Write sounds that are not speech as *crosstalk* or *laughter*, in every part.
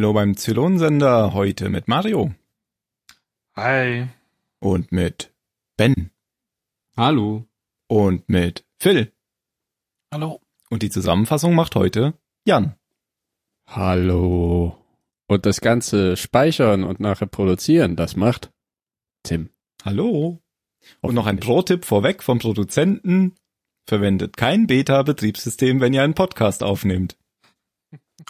Hallo beim Zylonsender, heute mit Mario Hi. und mit Ben Hallo. und mit Phil. Hallo. Und die Zusammenfassung macht heute Jan. Hallo. Und das ganze Speichern und nachher produzieren, das macht Tim. Hallo. Und noch ein. Pro-Tipp vorweg vom Produzenten. Verwendet kein Beta-Betriebssystem, wenn ihr einen Podcast aufnehmt.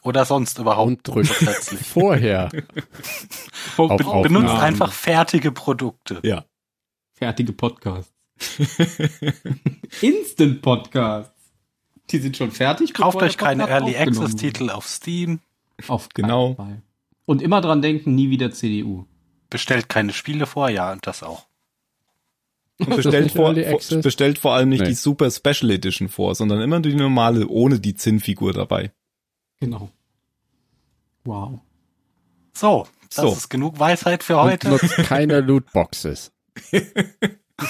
Oder sonst überhaupt Und drückt *laughs* vorher *laughs* auf Be Aufnahmen. benutzt einfach fertige Produkte. Ja. Fertige Podcasts. *laughs* Instant Podcasts. Die sind schon fertig. Kauft euch keine Early Access Titel auf Steam. Auf Genau. Fall. Und immer dran denken, nie wieder CDU. Bestellt keine Spiele vor, ja, und das auch. Und bestellt, vor, vor, bestellt vor allem nicht Nee. die Super Special Edition vor, sondern immer die normale, ohne die Zinnfigur dabei. Genau. Wow. So, das So. ist genug Weisheit für und heute. nutzt keine *laughs* Lootboxes.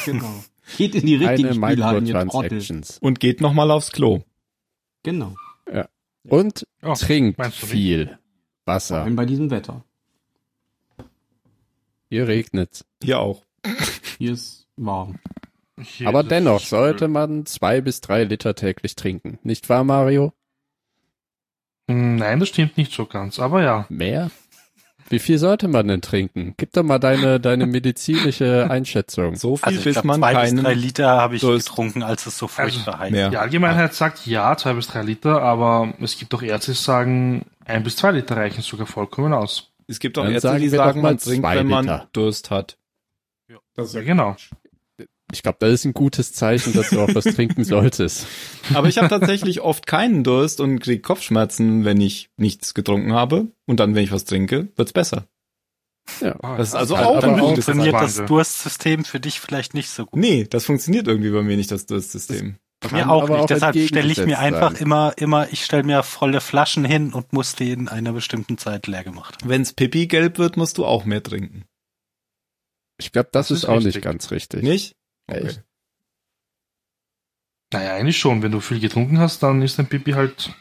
Genau. *laughs* Geht in die richtigen Keine Spielhallen, ihr Trottel. Microtransactions. Und geht nochmal aufs Klo. Genau. Und Oh, trinkt viel Vor Wasser. allem bei diesem Wetter. Hier regnet's. Hier auch. Hier ist warm. Hier Aber dennoch sollte man zwei bis drei Liter täglich trinken. Nicht wahr, Mario? Hm, Nein, das stimmt nicht so ganz, aber ja. Mehr? Wie viel sollte man denn trinken? Gib doch mal deine, deine medizinische *laughs* Einschätzung. So viel, Also ich bis glaube, man zwei bis keinen drei Liter habe ich Durst- getrunken, als es so furchtbar heiß mehr. war. Die Allgemeinheit sagt ja, zwei bis drei Liter, aber es gibt auch Ärzte, die sagen, ein bis zwei Liter reichen sogar vollkommen aus. Es gibt auch Dann Ärzte, sagen die sagen, man trinkt, wenn man. Durst hat. Ja, genau. Ich glaube, das ist ein gutes Zeichen, dass du auch was trinken *laughs* solltest. Aber ich habe tatsächlich oft keinen Durst und krieg Kopfschmerzen, wenn ich nichts getrunken habe. Und dann, wenn ich was trinke, wird's besser. Ja. Ah, Das ist also kann auch auch gutes Funktioniert das. Durstsystem für dich vielleicht nicht so gut? Nee, das funktioniert irgendwie bei mir nicht, das Durstsystem. Bei mir auch nicht. auch Deshalb stelle ich mir einfach sein. immer, immer, ich stelle mir volle Flaschen hin und muss die in einer bestimmten Zeit leer gemacht haben. Wenn's Pipi gelb wird, musst du auch mehr trinken. Ich glaube, das, Das ist ist auch richtig. nicht ganz richtig. Nicht? Echt? Naja, eigentlich schon. Wenn du viel getrunken hast, dann ist dein Pipi halt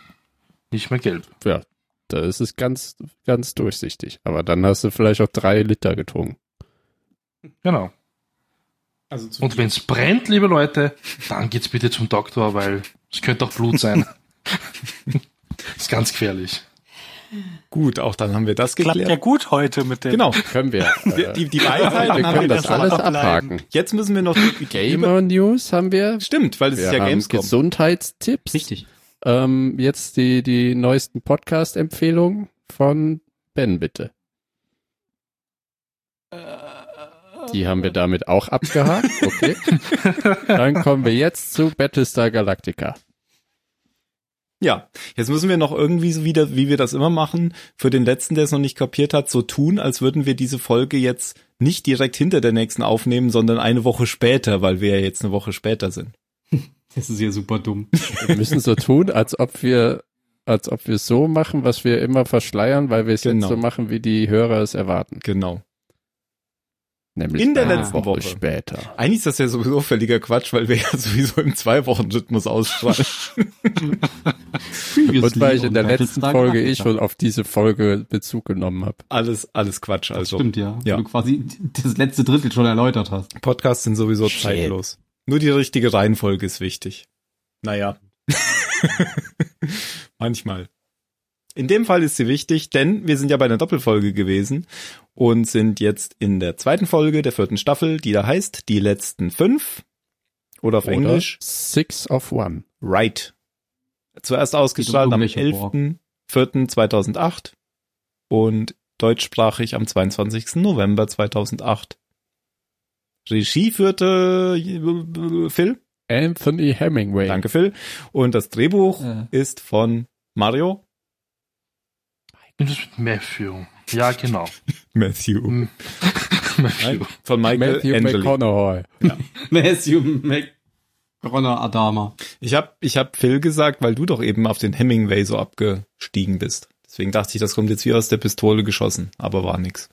nicht mehr gelb. Ja, da ist es ganz, ganz durchsichtig. Aber dann hast du vielleicht auch drei Liter getrunken. Genau. Also Und wenn es brennt, liebe Leute, dann geht's bitte zum Doktor, weil es könnte auch Blut sein. *laughs* ist ganz gefährlich. Gut, auch dann haben wir das Klappt geklärt. ja gut heute mit dem. Genau. Können wir. Die, *laughs* Äh, die, die Weisheiten wir können wir das das alles abhaken. Jetzt müssen wir noch die, Gamer News haben wir. Stimmt, weil es Wir ist ja haben Gamescom. Gesundheitstipps. Richtig. Ähm, jetzt die, die neuesten Podcast-Empfehlungen von Ben, bitte. Die haben wir damit auch abgehakt. Okay. *laughs* Dann kommen wir jetzt zu Battlestar Galactica. Ja, jetzt müssen wir noch irgendwie so wieder, wie wir das immer machen, für den letzten, der es noch nicht kapiert hat, so tun, als würden wir diese Folge jetzt nicht direkt hinter der nächsten aufnehmen, sondern eine Woche später, weil wir ja jetzt eine Woche später sind. *laughs* Das ist ja super dumm. Wir müssen so tun, als ob wir, als ob wir so machen, was wir immer verschleiern, weil wir es Genau. jetzt so machen, wie die Hörer es erwarten. Genau. Nämlich In der eine letzten Woche. später. Eigentlich ist das ja sowieso völliger Quatsch, weil wir ja *laughs* sowieso im Zwei-Wochen-Rhythmus ausstrahlen. Und weil ich in der letzten Folge eh Galactica. schon auf diese Folge Bezug genommen habe. alles, alles Quatsch. Das Also stimmt, ja. ja. Weil du quasi das letzte Drittel schon erläutert hast. Podcasts sind sowieso Shit. zeitlos. Nur die richtige Reihenfolge ist wichtig. Naja. *laughs* Manchmal. In dem Fall ist sie wichtig, denn wir sind ja bei einer Doppelfolge gewesen und sind jetzt in der zweiten Folge der vierten Staffel, die da heißt Die letzten fünf. Oder auf Oder Englisch Six of One. Right. Zuerst ausgestrahlt am irgendwelche Borg. 11.04.2008 und deutschsprachig am 22. November 2008. Regie führte Phil. Anthony Hemingway. Danke, Phil. Und das Drehbuch Äh. ist von Mario Matthew. Ja, genau. *laughs* Matthew. Hm. *laughs* Matthew. Nein, von Michael Matthew Angeli. McConaughey. *laughs* Matthew McConnor Adama. Ich habe ich hab Phil gesagt, weil du doch eben auf den Hemingway so abgestiegen bist. Deswegen dachte ich, das kommt jetzt wie aus der Pistole geschossen, aber war nix.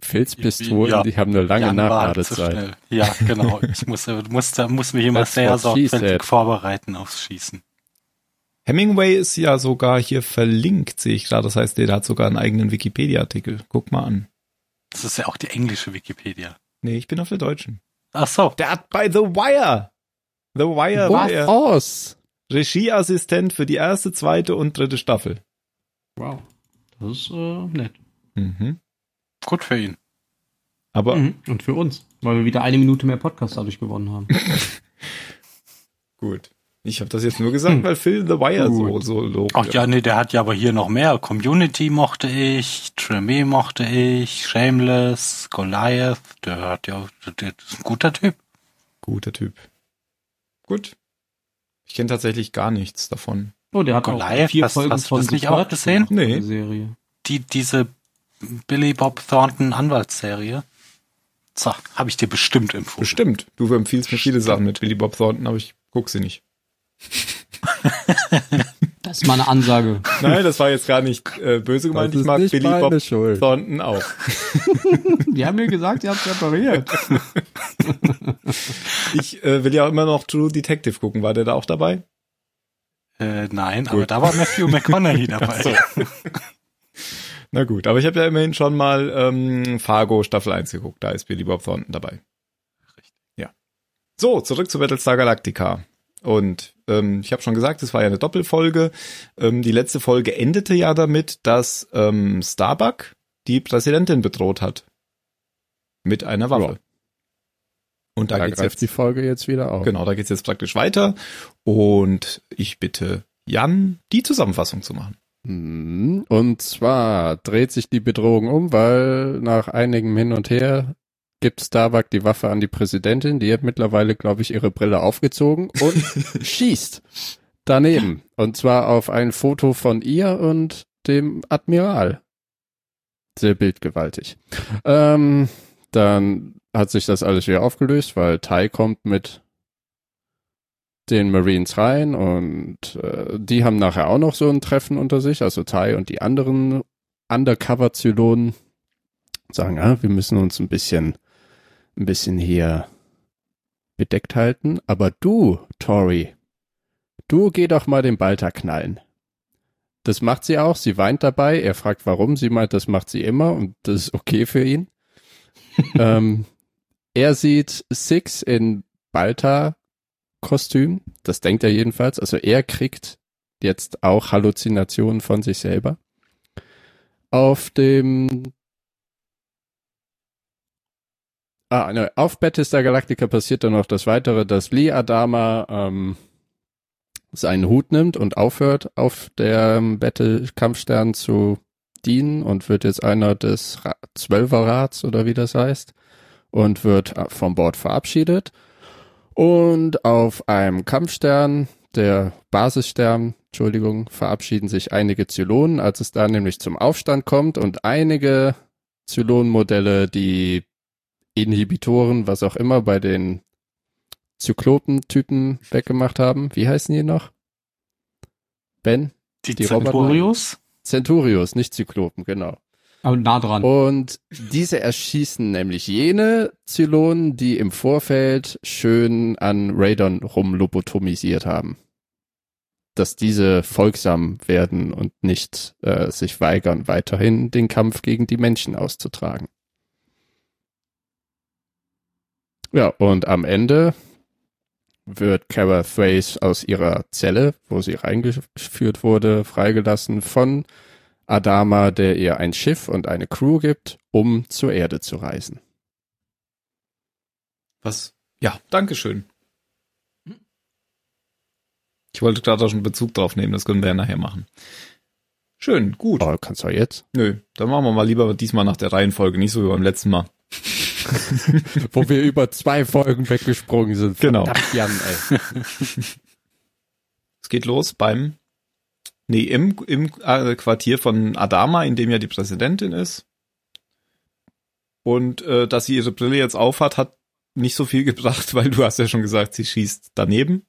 Phils Pistolen, Ja. die haben eine lange Jan Nachladezeit. Ja, genau. Ich muss, muss, da muss mich immer sehr sorgfältig vorbereiten aufs Schießen. Hemingway ist ja sogar hier verlinkt, sehe ich gerade. Das heißt, der hat sogar einen eigenen Wikipedia-Artikel. Guck mal an. Das ist ja auch die englische Wikipedia. Nee, ich bin auf der deutschen. Ach so. Der hat bei The Wire. The Wire war er aus? Regieassistent für die erste, zweite und dritte Staffel. Wow. Das ist äh, nett. Mhm. Gut für ihn. Aber Mhm. Und für uns, weil wir wieder eine Minute mehr Podcast dadurch gewonnen haben. *laughs* gut. Ich habe das jetzt nur gesagt, weil Phil The Wire so, Gut. so lobt. Ach ja, nee, der hat ja aber hier noch mehr. Community mochte ich, Tremé mochte ich, Shameless, Goliath, der hat ja, der ist ein guter Typ. Guter Typ. Gut. Ich kenne tatsächlich gar nichts davon. Oh, der hat Goliath, auch vier hast- Folgen hast du von das The nicht auch gesehen? Nee. die Serie. Die, diese Billy Bob Thornton Anwaltsserie. So, habe ich dir bestimmt empfohlen. Bestimmt. Du empfiehlst mir viele Sachen mit Billy Bob Thornton, aber ich guck sie nicht. *laughs* Das ist mal eine Ansage. Nein, das war jetzt gar nicht äh, böse gemeint. Ich mag nicht Billy meine Bob Schuld. Thornton auch. *laughs* Die haben mir gesagt, ihr habt repariert. *laughs* Ich äh, will ja immer noch True Detective gucken. War der da auch dabei? Äh, nein, aber da war Matthew McConaughey dabei. Na gut, aber ich habe ja immerhin schon mal ähm, Fargo Staffel 1 geguckt. Da ist Billy Bob Thornton dabei. Richtig. Ja. So, zurück zu Battlestar Galactica. Und ähm, ich habe schon gesagt, es war ja eine Doppelfolge. Ähm, die letzte Folge endete ja damit, dass ähm, Starbuck die Präsidentin bedroht hat. Mit einer Waffe. Ja. Und da, Da geht's greift jetzt die Folge jetzt wieder auf. Genau, da geht's jetzt praktisch weiter. Und ich bitte Jan, die Zusammenfassung zu machen. Mhm. Und zwar dreht sich die Bedrohung um, weil nach einigem Hin und Her gibt Starbuck die Waffe an die Präsidentin. Die hat mittlerweile, glaube ich, ihre Brille aufgezogen und *laughs* schießt daneben. Und zwar auf ein Foto von ihr und dem Admiral. Sehr bildgewaltig. Ähm, dann hat sich das alles wieder aufgelöst, weil Tai kommt mit den Marines rein und äh, die haben nachher auch noch so ein Treffen unter sich, also Tai und die anderen Undercover-Zylonen sagen, ah, wir müssen uns ein bisschen, ein bisschen hier bedeckt halten, aber du, Tori, du geh doch mal den Balter knallen. Das macht sie auch, sie weint dabei, er fragt warum, sie meint, das macht sie immer und das ist okay für ihn. *laughs* ähm, er sieht Six in Balta Kostüm. Das denkt er jedenfalls. Also er kriegt jetzt auch Halluzinationen von sich selber. Auf dem Ah, ne, auf Battlestar Galactica passiert dann noch das Weitere, dass Lee Adama ähm, seinen Hut nimmt und aufhört, auf der Battle-Kampfstern zu dienen und wird jetzt einer des Ra Zwölferrats oder wie das heißt und wird äh, vom Bord verabschiedet. Und auf einem Kampfstern, der Basisstern, Entschuldigung, verabschieden sich einige Zylonen, als es da nämlich zum Aufstand kommt und einige Zylonenmodelle, die Inhibitoren, was auch immer, bei den Zyklopen-Typen weggemacht haben. Wie heißen die noch? Ben? Die, Die Roboter- Centurios? Centurios, nicht Zyklopen, genau. Aber nah dran. Und diese erschießen nämlich jene Zylonen, die im Vorfeld schön an Radon rumlobotomisiert haben. Dass diese folgsam werden und nicht äh, sich weigern, weiterhin den Kampf gegen die Menschen auszutragen. Ja, und am Ende wird Cara Thrace aus ihrer Zelle, wo sie reingeführt wurde, freigelassen von Adama, der ihr ein Schiff und eine Crew gibt, um zur Erde zu reisen. Was? Ja, Dankeschön. Ich wollte gerade auch schon Bezug drauf nehmen, das können wir ja nachher machen. Schön, gut. Oh, kannst du jetzt? Nö, dann machen wir mal lieber diesmal nach der Reihenfolge, nicht so wie beim letzten Mal. Wo wir über zwei Folgen weggesprungen sind. Genau. Verdammt, Jan, ey. *laughs* Es geht los beim, nee, im, im äh, Quartier von Adama, in dem ja die Präsidentin ist. Und äh, dass sie ihre Brille jetzt aufhat, hat nicht so viel *laughs* gebracht, weil du hast ja schon gesagt, sie schießt daneben.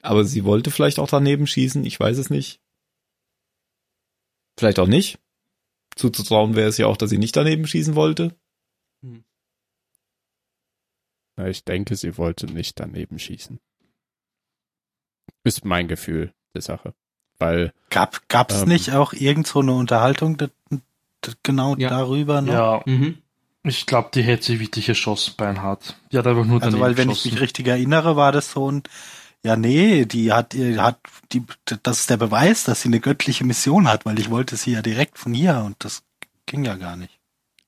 Aber sie wollte vielleicht auch daneben schießen, ich weiß es nicht. Vielleicht auch nicht. Zuzutrauen wäre es ja auch, dass sie nicht daneben schießen wollte. Na, ich denke, sie wollte nicht daneben schießen. Ist mein Gefühl. der Sache. Weil, Gab, gab's Ähm. nicht auch irgend so eine Unterhaltung genau Ja. darüber noch? Ja, Mhm. ich glaube, die hätte sie wirklich erschossen, Beinhard. Die hat einfach nur Also, daneben weil wenn ich geschossen. mich richtig erinnere, war das so ein, ja, nee, die hat, die hat, die, das ist der Beweis, dass sie eine göttliche Mission hat, weil ich wollte sie ja direkt von hier und das ging ja gar nicht.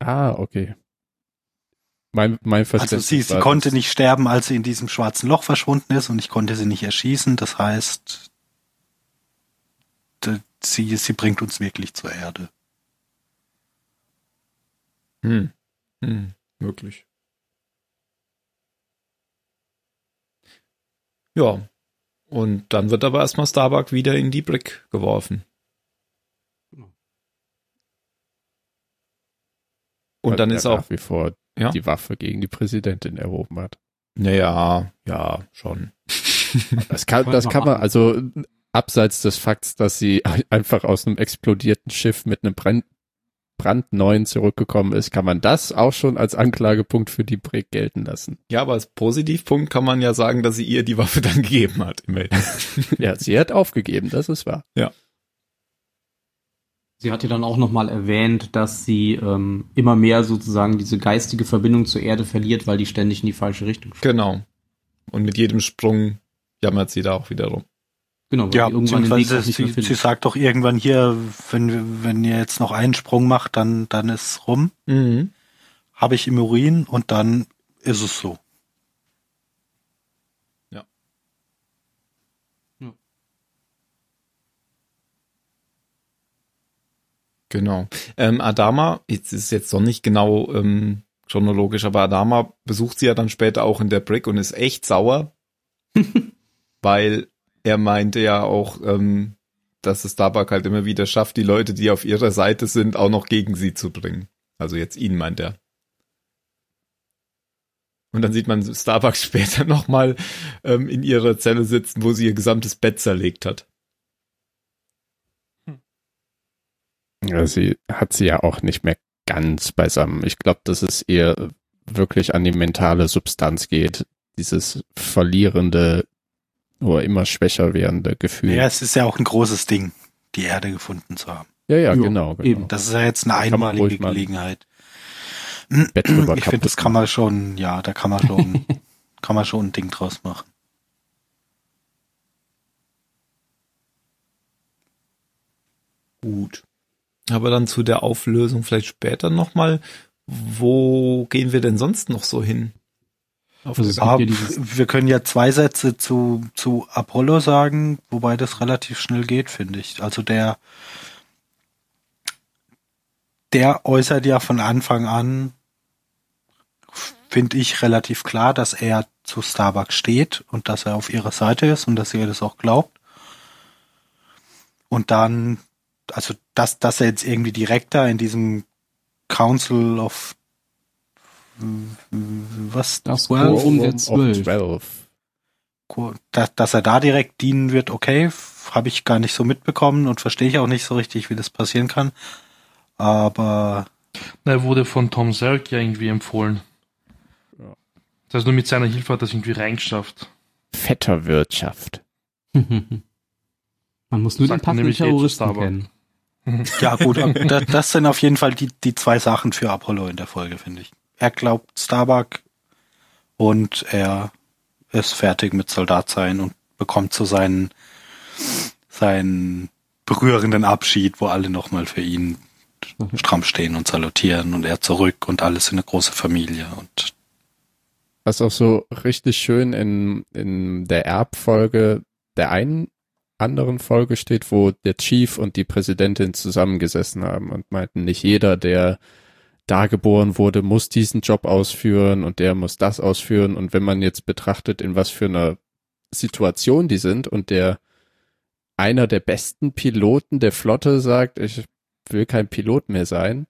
ah, okay. Mein, mein Also sie, sie konnte nicht sterben, als sie in diesem schwarzen Loch verschwunden ist und ich konnte sie nicht erschießen. Das heißt, sie, sie bringt uns wirklich zur Erde. Hm. Hm. Möglich. Ja. Und dann wird aber erstmal Starbuck wieder in die Brick geworfen. Und weil dann ist auch, nach wie vor Ja? die Waffe gegen die Präsidentin erhoben hat. naja, ja, schon. *laughs* Das kann, das man kann man, also abseits des Fakts, dass sie *laughs* einfach aus einem explodierten Schiff mit einem Brand, brandneuen zurückgekommen ist, kann man das auch schon als Anklagepunkt für die Brick gelten lassen. Ja, aber als Positivpunkt kann man ja sagen, dass sie ihr die Waffe dann *laughs* gegeben hat. Immerhin. Ja, sie hat aufgegeben, das ist wahr. Sie hat ja dann auch nochmal erwähnt, dass sie ähm, immer mehr sozusagen diese geistige Verbindung zur Erde verliert, weil die ständig in die falsche Richtung springt. Genau. Und mit jedem Sprung jammert sie da auch wieder rum. Genau, weil Ja, die irgendwann den Weg auch nicht mehr sie, findet. sie sagt doch irgendwann hier, wenn, wenn ihr jetzt noch einen Sprung macht, dann, dann ist rum. Mhm. Habe ich im Urin und dann ist es so. Genau. Ähm, Adama, jetzt ist jetzt doch nicht genau ähm, chronologisch, aber Adama besucht sie ja dann später auch in der Brick und ist echt sauer, *laughs* weil er meinte ja auch, ähm, dass es Tabak halt immer wieder schafft, die Leute, die auf ihrer Seite sind, auch noch gegen sie zu bringen. Also jetzt ihn meint er. Und dann sieht man Starbucks *laughs* später nochmal ähm, in ihrer Zelle sitzen, wo sie ihr gesamtes Bett zerlegt hat. Ja, sie hat sie ja auch nicht mehr ganz beisammen. Ich glaube, dass es eher wirklich an die mentale Substanz geht. Dieses verlierende oder immer schwächer werdende Gefühl. Ja, es ist ja auch ein großes Ding, die Erde gefunden zu haben. ja, ja, Ja, genau. genau. eben. Das ist ja jetzt eine einmalige Gelegenheit. Ich finde, das kann man schon, ja, da kann man schon, *laughs* kann man schon ein Ding draus machen. Gut. Aber dann zu der Auflösung vielleicht später nochmal. Wo gehen wir denn sonst noch so hin? Auf Also dieses- wir können ja zwei Sätze zu, zu Apollo sagen, wobei das relativ schnell geht, finde ich. Also der, der äußert ja von Anfang an, finde ich relativ klar, dass er zu Starbucks steht und dass er auf ihrer Seite ist und dass ihr das auch glaubt. Und dann, also dass, dass er jetzt irgendwie direkt da in diesem Council of was? Das Quorum der Zwölf. 12. Cool. Dass, dass er da direkt dienen wird, okay, habe ich gar nicht so mitbekommen und verstehe ich auch nicht so richtig, wie das passieren kann. Aber Er wurde von Tom Selk ja irgendwie empfohlen. Ja. Das heißt, nur mit seiner Hilfe hat er es irgendwie reingeschafft. Vetterwirtschaft. *laughs* Man muss nur den Sagt man passenden Terroristen kennen. *laughs* ja gut, *laughs* das, sind auf jeden Fall die, die zwei Sachen für Apollo in der Folge, finde ich. Er glaubt Starbuck und er ist fertig mit Soldat sein und bekommt so seinen, seinen berührenden Abschied, wo alle nochmal für ihn stramm stehen und salutieren und er zurück und alles in eine große Familie und Was auch so richtig schön in, in der Erbfolge der einen anderen Folge steht, wo der Chief und die Präsidentin zusammengesessen haben und meinten, nicht jeder, der da geboren wurde, muss diesen Job ausführen und der muss das ausführen. Und wenn man jetzt betrachtet, in was für einer Situation die sind und der einer der besten Piloten der Flotte sagt, ich will kein Pilot mehr sein.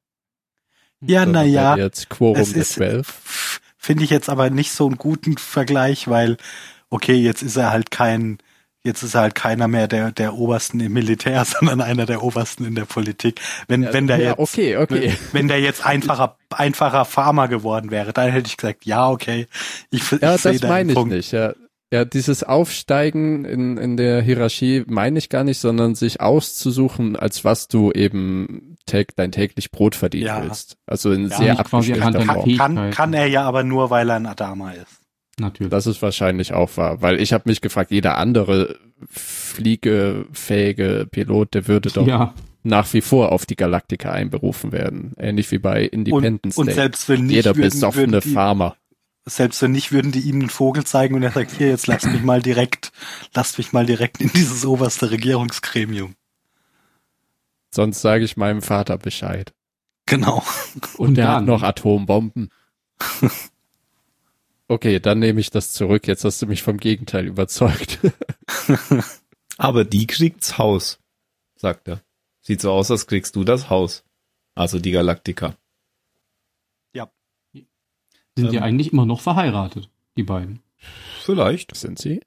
ja, sondern na ja, Jetzt Quorum es der ist, 12. finde ich jetzt aber nicht so einen guten Vergleich, weil, okay, jetzt ist er halt kein, jetzt ist er halt keiner mehr der, der Obersten im Militär, *laughs* sondern einer der Obersten in der Politik. Wenn, wenn der ja, jetzt, okay, okay. wenn, der jetzt einfacher, einfacher Farmer geworden wäre, dann hätte ich gesagt, ja, okay, ich, ich Ja, sehe das meine ich Punkt. nicht. Ja, Ja, dieses Aufsteigen in, in der Hierarchie meine ich gar nicht, sondern sich auszusuchen, als was du eben täg, dein täglich Brot verdienen Ja. willst. Also in Ja, sehr abgeschwächter Form. Fähigkeiten. Kann, kann er ja aber nur, weil er ein Adama ist. Natürlich. Das ist wahrscheinlich auch wahr, weil ich habe mich gefragt, jeder andere fliegefähige Pilot, der würde doch ja, nach wie vor auf die Galaktika einberufen werden. Ähnlich wie bei Independence und Day. selbst wenn nicht, jeder würden- besoffene würden die- Farmer. Selbst wenn nicht, würden die ihm einen Vogel zeigen und er sagt, hier, jetzt lasst mich mal direkt, lasst mich mal direkt in dieses oberste Regierungsgremium. Sonst sage ich meinem Vater Bescheid. Genau. Und der dann- hat noch Atombomben. *laughs* Okay, dann nehme ich das zurück. Jetzt hast du mich vom Gegenteil überzeugt. *laughs* Aber die kriegt's Haus, sagt er. Sieht so aus, als kriegst du das Haus. Also die Galaktika. sind die ähm, eigentlich immer noch verheiratet, die beiden. Vielleicht. Sind sie?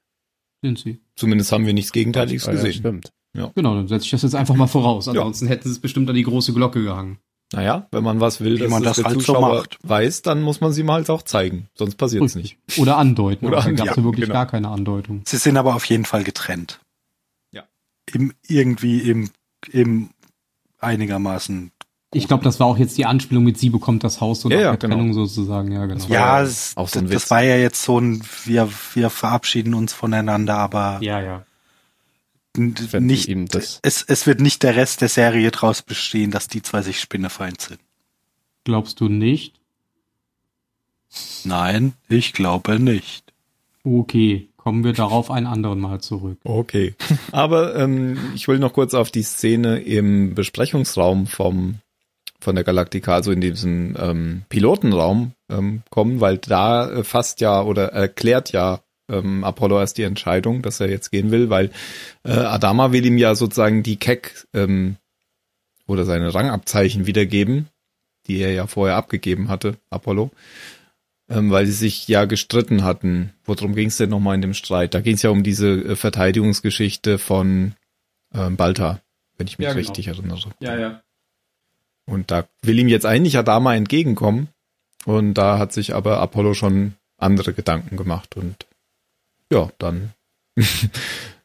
Sind sie. Zumindest haben wir nichts Gegenteiliges Ah, ja, gesehen. stimmt. Genau, dann setze ich das jetzt einfach mal voraus. Ansonsten hätten sie es bestimmt an die große Glocke gehangen. Naja, wenn man was will, dass man es das der halt so Zuschauer macht. weiß, dann muss man sie mal halt auch zeigen. Sonst passiert's nicht. Oder andeuten. Oder aber da gab es ja, ja wirklich genau. gar keine Andeutung. Sie sind aber auf jeden Fall getrennt. Ja. Im, irgendwie im, im einigermaßen. Ich glaube, das war auch jetzt die Anspielung mit sie bekommt das Haus und Ja, ja, der genau. Trennung sozusagen. Ja, genau. war Ja, ja es, auch so ein das, Witz. das war ja jetzt so ein, wir, wir verabschieden uns voneinander, aber ja, ja. Nicht, ihm das- es, es wird nicht der Rest der Serie draus bestehen, dass die zwei sich spinnefeind sind. Glaubst du nicht? Nein, ich glaube nicht. Okay, kommen wir darauf ein anderen Mal zurück. Okay. *laughs* Aber ähm, ich will noch kurz auf die Szene im Besprechungsraum vom von der Galaktika, also in diesem ähm, Pilotenraum ähm, kommen, weil da äh, fasst ja oder erklärt ja ähm, Apollo erst die Entscheidung, dass er jetzt gehen will, weil äh, Adama will ihm ja sozusagen die Keck ähm, oder seine Rangabzeichen wiedergeben, die er ja vorher abgegeben hatte, Apollo, ähm, weil sie sich ja gestritten hatten. Worum ging es denn nochmal in dem Streit? Da ging es ja um diese äh, Verteidigungsgeschichte von ähm, Balta, wenn ich mich Ja, genau. richtig erinnere. Ja, ja. Und da will ihm jetzt eigentlich Adama entgegenkommen. Und da hat sich aber Apollo schon andere Gedanken gemacht. Und ja, dann *laughs*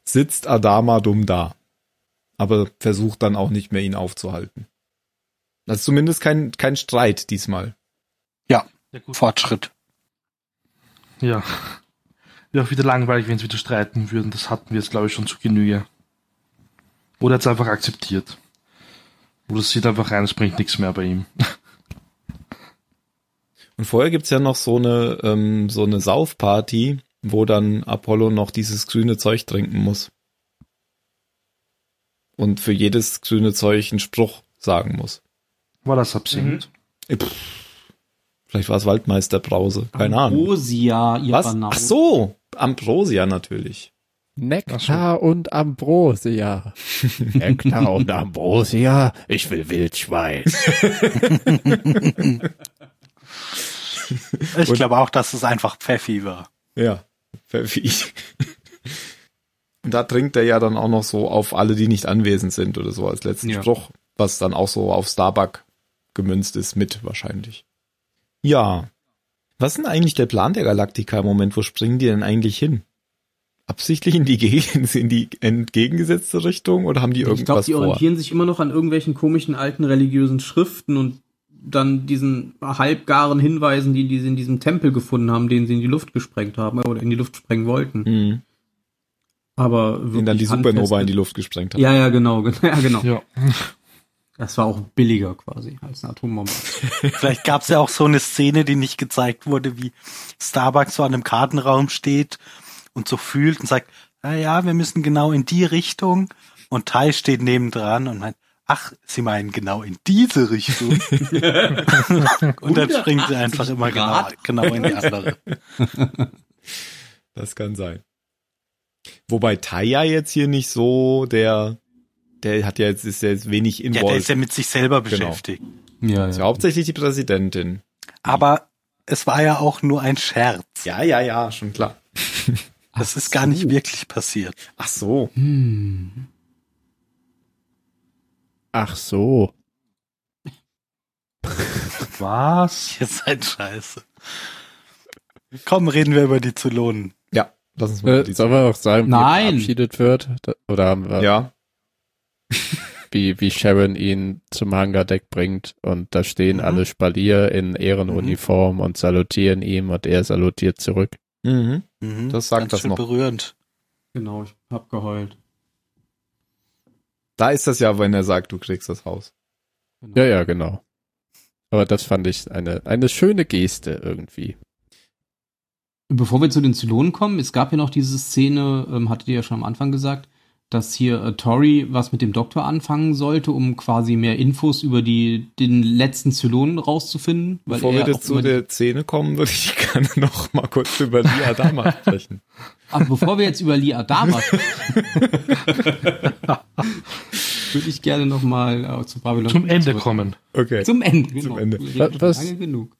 sitzt Adama dumm da. Aber versucht dann auch nicht mehr, ihn aufzuhalten. Das ist zumindest kein, kein Streit diesmal. Ja, gut. Fortschritt. Ja. Wäre auch wieder langweilig, wenn sie wieder streiten würden. Das hatten wir jetzt, glaube ich, schon zu Genüge. Oder hat es einfach akzeptiert. Oder es sieht einfach rein, es bringt nichts mehr bei ihm. Und vorher gibt's ja noch so eine, ähm, so eine Saufparty, wo dann Apollo noch dieses grüne Zeug trinken muss. Und für jedes grüne Zeug einen Spruch sagen muss. War das Absinth? Äh, pff, Vielleicht war es Waldmeisterbrause, keine Ahnung. Ambrosia, ihr Was? Ach so, Ambrosia natürlich. Nektar und Ambrosia. *laughs* Nektar und Ambrosia. Ich will Wildschwein. *laughs* Ich glaube auch, dass es einfach Pfeffi war. Ja, Pfeffi. Und da trinkt er ja dann auch noch so auf alle, die nicht anwesend sind oder so als letzten Ja. Spruch, was dann auch so auf Starbuck gemünzt ist mit wahrscheinlich. Ja. Was ist denn eigentlich der Plan der Galaktika im Moment? Wo springen die denn eigentlich hin? Absichtlich in die, Geg *laughs* in die entgegengesetzte Richtung oder haben die Ich glaube, irgendwas die vor? orientieren sich immer noch an irgendwelchen komischen alten religiösen Schriften und dann diesen halbgaren Hinweisen, die, die sie in diesem Tempel gefunden haben, den sie in die Luft gesprengt haben äh, oder in die Luft sprengen wollten. Mhm. Aber Den dann die wirklich Supernova in die Luft gesprengt hat. Ja, ja, genau, gen- *laughs* ja, genau. Ja. Das war auch billiger quasi als eine Atombombe. *laughs* Vielleicht gab es ja auch so eine Szene, die nicht gezeigt wurde, wie Starbucks so an einem Kartenraum steht und so fühlt und sagt, na ja, wir müssen genau in die Richtung. Und Tai steht nebendran und meint, ach, Sie meinen genau in diese Richtung. *laughs* und dann springt sie einfach immer genau, genau in die *laughs* andere. Das kann sein. Wobei Taya jetzt hier nicht so der, der hat ja jetzt, ist ja jetzt wenig Ja, der involviert. ist ja mit sich selber Genau. beschäftigt. Ja, ist ja hauptsächlich die Präsidentin. Aber es war ja auch nur ein Scherz. Ja, ja, ja, schon klar. Das ist gar nicht wirklich passiert. Ach so. Hm. Ach so. Was? *laughs* Ihr seid scheiße. Komm, reden wir über die Zylonen. Ja, Lass uns mal Äh, die sollen wir auch sagen, wie Nein. er verabschiedet wird? Da- Oder haben wir, Ja. *laughs* wie, wie Sharon ihn zum Hangardeck bringt und da stehen Mhm. alle Spalier in Ehrenuniform und salutieren ihm und er salutiert zurück. Mhm. Mhm. Das sagt Ganz das schön noch. berührend. Genau, ich hab geheult. Da ist das ja, wenn er sagt, du kriegst das Haus. Genau. Ja, ja, genau. Aber das fand ich eine, eine schöne Geste irgendwie. Bevor wir zu den Zylonen kommen, es gab ja noch diese Szene, ähm, hattet ihr ja schon am Anfang gesagt, dass hier äh, Tori was mit dem Doktor anfangen sollte, um quasi mehr Infos über die, den letzten Zylonen rauszufinden. Weil Bevor wir er jetzt zu der Szene kommen, würde ich *laughs* gerne noch mal kurz über die Adama *laughs* sprechen. Aber bevor wir jetzt über Lee Adama sprechen, *laughs* würde ich gerne noch mal äh, zu Babylon Zum Ende zurück. kommen. Okay. Zum Ende, genau. Zum Ende. Was- Lange genug.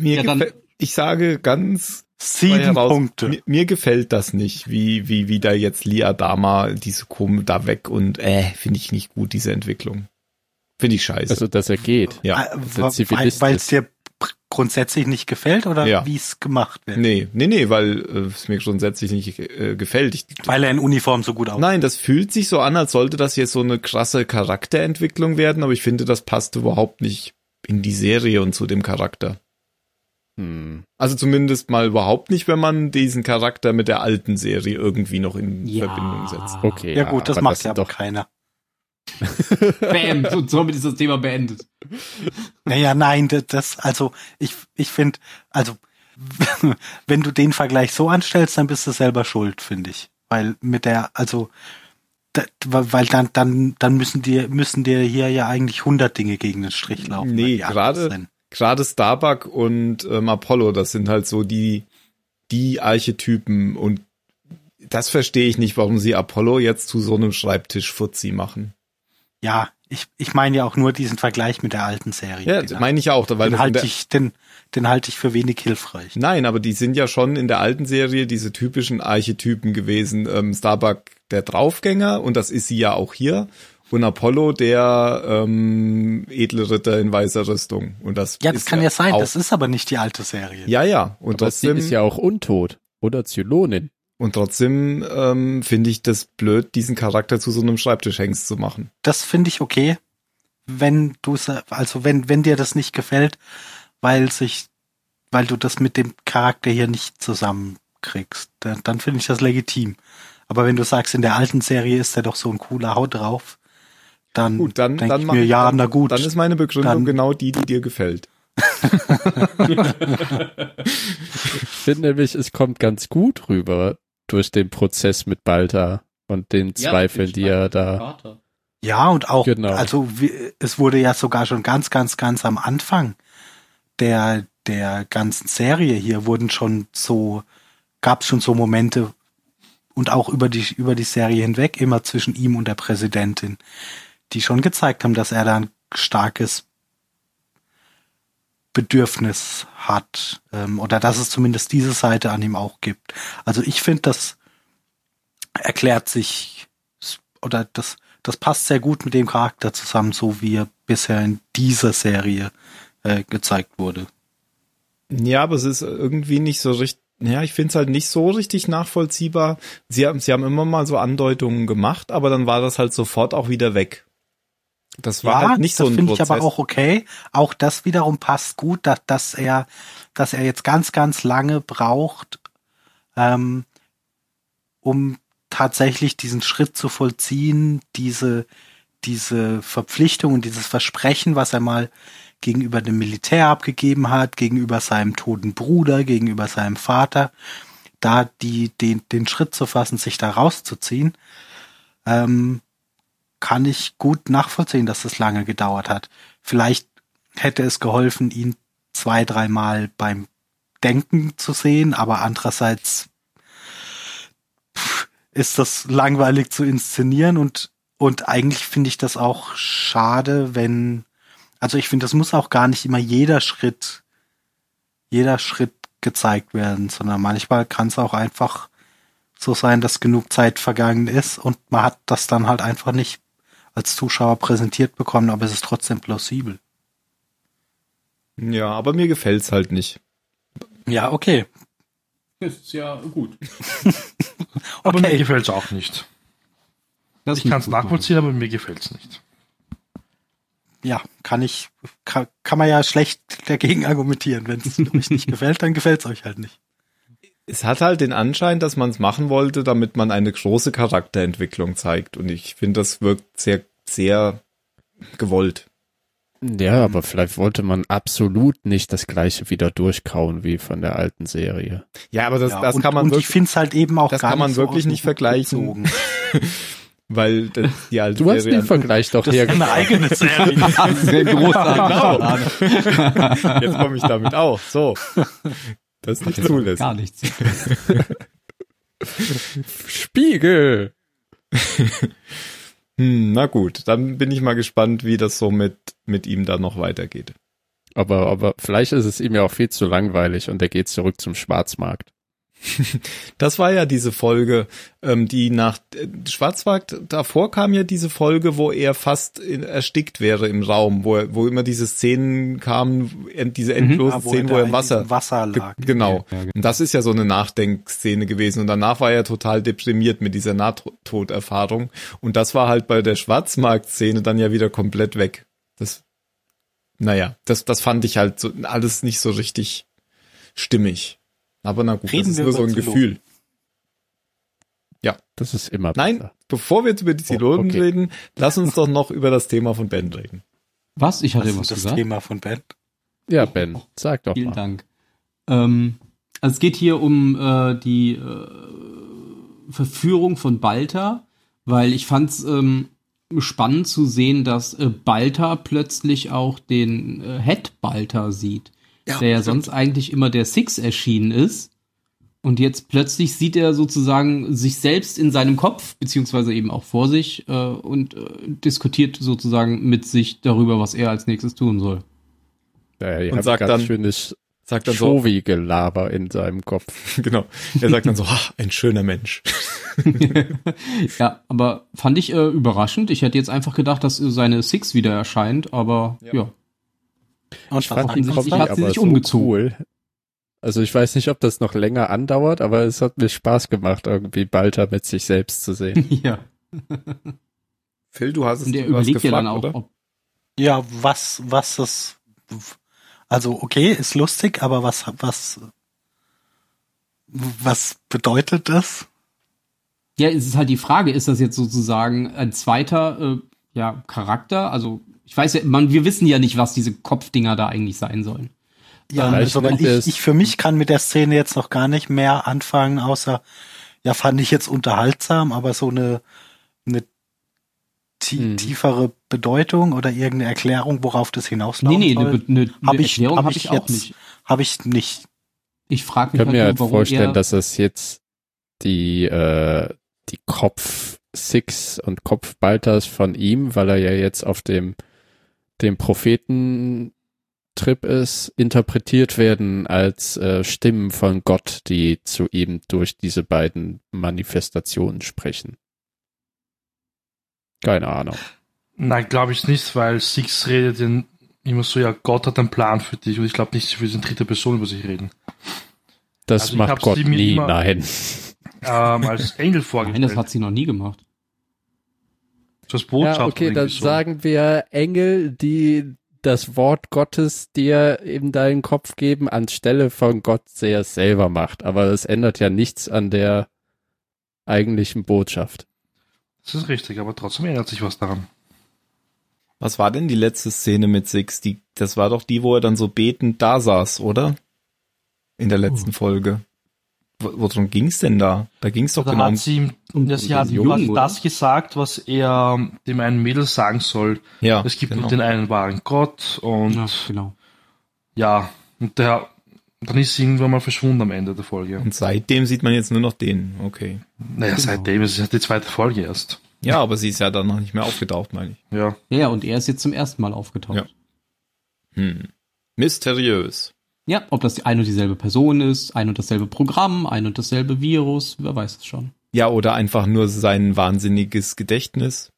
Mir Ja, ich sage ganz Sieben heraus, Punkte. Mir, mir gefällt das nicht, wie, wie, wie da jetzt Lee Adama diese Kom da weg und äh, finde ich nicht gut, diese Entwicklung. Finde ich scheiße. Also, dass er geht. ja. Äh, weil es dir grundsätzlich nicht gefällt oder Ja. wie es gemacht wird? Nee, nee, nee, weil äh, es mir grundsätzlich nicht äh, gefällt. Ich, Weil er in Uniform so gut aussieht. Nein, das fühlt sich so an, als sollte das jetzt so eine krasse Charakterentwicklung werden, aber ich finde, das passt überhaupt nicht in die Serie und zu dem Charakter. Hm. Also zumindest mal überhaupt nicht, wenn man diesen Charakter mit der alten Serie irgendwie noch in Ja. Verbindung setzt. Okay. Ja gut, das macht sind ja aber doch keiner. *laughs* Bam, und somit ist das Thema beendet. Naja, nein, das, das also ich, ich finde, also *laughs* wenn du den Vergleich so anstellst, dann bist du selber schuld, finde ich. Weil mit der, also weil dann, dann, dann müssen dir, müssen dir hier ja eigentlich 100 Dinge gegen den Strich laufen. Nee, gerade-. Gerade Starbuck und ähm, Apollo, das sind halt so die, die Archetypen und das verstehe ich nicht, warum sie Apollo jetzt zu so einem Schreibtisch-Fuzzi machen. Ja, ich, ich meine ja auch nur diesen Vergleich mit der alten Serie. Ja, Den- meine ich auch, weil den halte ich, den, den halte ich für wenig hilfreich. Nein, aber die sind ja schon in der alten Serie diese typischen Archetypen gewesen. Ähm, Starbuck der Draufgänger und das ist sie ja auch hier. Und Apollo der ähm, edle Ritter in weißer Rüstung. Und das Ja, das ist kann ja sein, auch, das ist aber nicht die alte Serie. Ja, ja. Und Aber trotzdem, ist ja auch untot. Oder Zylonin. und trotzdem ähm, finde ich das blöd, diesen Charakter zu so einem Schreibtischhengst zu machen. das finde ich okay, wenn du also wenn wenn dir das nicht gefällt, weil sich weil du das mit dem Charakter hier nicht zusammenkriegst, dann, dann finde ich das legitim. Aber wenn du sagst, in der alten Serie ist er doch so ein cooler Haut drauf, dann Gut, dann, dann ich mach mir, ich, ja, dann, na gut, Dann ist meine Begründung Dann- genau die, die dir gefällt. Ich finde nämlich, es kommt ganz gut rüber durch den Prozess mit Balta und den Zweifeln, die er da. ja und auch, Genau. also wie, es wurde ja sogar schon ganz, ganz, ganz am Anfang der der ganzen Serie hier wurden schon so gab es schon so Momente und auch über die über die Serie hinweg immer zwischen ihm und der Präsidentin, die schon gezeigt haben, dass er da ein starkes Bedürfnis hat ähm, oder dass es zumindest diese Seite an ihm auch gibt. Also ich finde, das erklärt sich oder das das passt sehr gut mit dem Charakter zusammen, so wie er bisher in dieser Serie äh, gezeigt wurde. Ja, aber es ist irgendwie nicht so richtig. Ja, ich finde es halt nicht so richtig nachvollziehbar. Sie haben, sie haben immer mal so Andeutungen gemacht, aber dann war das halt sofort auch wieder weg. Das war halt nicht so das ein finde ich aber auch okay. Auch das wiederum passt gut, dass, dass er, dass er jetzt ganz, ganz lange braucht, ähm, um tatsächlich diesen Schritt zu vollziehen, diese, diese Verpflichtung und dieses Versprechen, was er mal gegenüber dem Militär abgegeben hat, gegenüber seinem toten Bruder, gegenüber seinem Vater, da die, den, den Schritt zu fassen, sich da rauszuziehen, ähm, kann ich gut nachvollziehen, dass es lange gedauert hat. Vielleicht hätte es geholfen, ihn zwei, dreimal beim Denken zu sehen, aber andererseits ist das langweilig zu inszenieren und, und eigentlich finde ich das auch schade, wenn, also ich finde, das muss auch gar nicht immer jeder Schritt, jeder Schritt gezeigt werden, sondern manchmal kann es auch einfach so sein, dass genug Zeit vergangen ist und man hat das dann halt einfach nicht als Zuschauer präsentiert bekommen, aber es ist trotzdem plausibel. Ja, aber mir gefällt's halt nicht. Ja, okay. Ist ja gut. *laughs* Aber mir Okay. gefällt's auch nicht. Das Ich kann es gut machen. nachvollziehen, aber mir gefällt's nicht. Ja, kann ich, kann, kann man ja schlecht dagegen argumentieren. Wenn es euch nicht gefällt, dann gefällt es euch halt nicht. Es hat halt den Anschein, dass man es machen wollte, damit man eine große Charakterentwicklung zeigt. Und ich finde, das wirkt sehr, sehr gewollt. Ja, aber vielleicht wollte man absolut nicht das gleiche wieder durchkauen wie von der alten Serie. Ja, aber das, ja, das und, kann man und ich wirklich, finde es halt eben auch das gar kann man nicht so wirklich nicht vergleichen. *laughs* weil das, die alte Du hast Serie den Vergleich doch Das ist eine hergebracht. eigene Serie. *laughs* Das ist ein großartiger Plan. *laughs* Jetzt komme ich damit auch. So. Das ist nicht zulässig. Gar nichts. *laughs* Spiegel! *laughs* Hm, na gut, dann bin ich mal gespannt, wie das so mit, mit ihm dann noch weitergeht. Aber, aber vielleicht ist es ihm ja auch viel zu langweilig und er geht zurück zum Schwarzmarkt. *laughs* Das war ja diese Folge, ähm, die nach äh, Schwarzmarkt, davor kam ja diese Folge, wo er fast in, erstickt wäre im Raum, wo, er, wo immer diese Szenen kamen, diese endlosen Ja, wo Szenen, wo er im Wasser, Wasser lag. Genau. Ja, genau. Und das ist ja so eine Nachdenkszene gewesen. Und danach war er total deprimiert mit dieser Nahtoderfahrung. Und das war halt bei der Schwarzmarkt-Szene dann ja wieder komplett weg. Das, naja, das, das fand ich halt so alles nicht so richtig stimmig. Aber na gut, Reden das ist wir nur so ein. Gefühl. Das ist immer Nein, besser. bevor wir jetzt über die Oh, Zylonen okay. reden, lass uns doch noch über das Thema von Ben reden. Was? Ich Was hatte ist was das gesagt. Thema von Ben? Ja, Ben, sag doch Vielen mal. Dank. Ähm, also es geht hier um äh, die äh, Verführung von Balta, weil ich fand es ähm, spannend zu sehen, dass äh, Balta plötzlich auch den äh, Head Balta sieht, Ja, der ja stimmt. sonst eigentlich immer der Six erschienen ist. Und jetzt plötzlich sieht er sozusagen sich selbst in seinem Kopf, beziehungsweise eben auch vor sich, äh, und äh, diskutiert sozusagen mit sich darüber, was er als nächstes tun soll. Ja, ihr Und sagt ganz dann- schönes Sagt dann so, Shovi-Gelaber in seinem Kopf. *laughs* genau. Er sagt dann so, ah, ein schöner Mensch. *laughs* ja, aber fand ich äh, überraschend. Ich hätte jetzt einfach gedacht, dass seine Six wieder erscheint, aber Ja. ja. Und Ich fand die? Kombi hat sie aber sich so umgezogen. cool. Also ich weiß nicht, ob das noch länger andauert, aber es hat mir Spaß gemacht, irgendwie Balta mit sich selbst zu sehen. *laughs* ja. Phil, du hast es hast überlegt ja dann gefragt, auch, oder? ob Ja, was, was das, also okay, ist lustig, aber was, was, was bedeutet das? Ja, es ist halt die Frage, ist das jetzt sozusagen ein zweiter äh, ja, Charakter? Also, ich weiß ja, man, wir wissen ja nicht, was diese Kopfdinger da eigentlich sein sollen. Ja, Vielleicht also ich, ich für mich kann mit der Szene jetzt noch gar nicht mehr anfangen, außer, ja, fand ich jetzt unterhaltsam, aber so eine, eine tie Hm. tiefere Bedeutung oder irgendeine Erklärung, worauf das Nee, hinauslaufen nee, soll, eine, eine, eine hab ich- Erklärung hab habe ich ich, auch jetzt- nicht. habe ich nicht. Ich frage Ich mich kann halt mir nur, halt vorstellen, dass das jetzt die, äh, die Kopf-Six und Kopf-Balters von ihm, weil er ja jetzt auf dem, dem Propheten Trip ist, interpretiert werden als äh, Stimmen von Gott, die zu ihm durch diese beiden Manifestationen sprechen. Keine Ahnung. Nein, glaube ich nicht, weil Six redet ja immer so, ja, Gott hat einen Plan für dich und ich glaube nicht, sie will in dritter Person über sich reden. Das Also macht Gott nie, immer- nein. *laughs* Ähm, als Engel Nein, vorgestellt. das hat sie noch nie gemacht. Als Botschaft Ja, okay, dann so. sagen wir Engel, die das Wort Gottes dir in deinen Kopf geben, anstelle von Gott sehr selber macht. Aber das ändert ja nichts an der eigentlichen Botschaft. Das ist richtig, aber trotzdem ändert sich was daran. Was war denn die letzte Szene mit Six? Die, das war doch die, wo er dann so betend da saß, oder? In der letzten Folge. Wo- Worum ging's denn da? Da ging's doch Da genau um, hat sie ihm, um- ja, um sie hat den ihm Jungen, das gesagt, was er dem einen Mädel sagen soll. ja, Es gibt genau. nur den einen wahren Gott und Ja, ja, genau. und der, dann ist sie irgendwann mal verschwunden am Ende der Folge. Und seitdem sieht man jetzt nur noch den. Okay. Naja, Genau. seitdem ist es ja die zweite Folge erst. Ja, aber sie ist ja dann noch nicht mehr aufgetaucht, meine ich. Ja. Ja, ja, und er ist jetzt zum ersten Mal aufgetaucht. Ja. Hm. Mysteriös. Ja, ob das die ein und dieselbe Person ist, ein und dasselbe Programm, ein und dasselbe Virus, wer weiß es schon. Ja, oder einfach nur sein wahnsinniges Gedächtnis.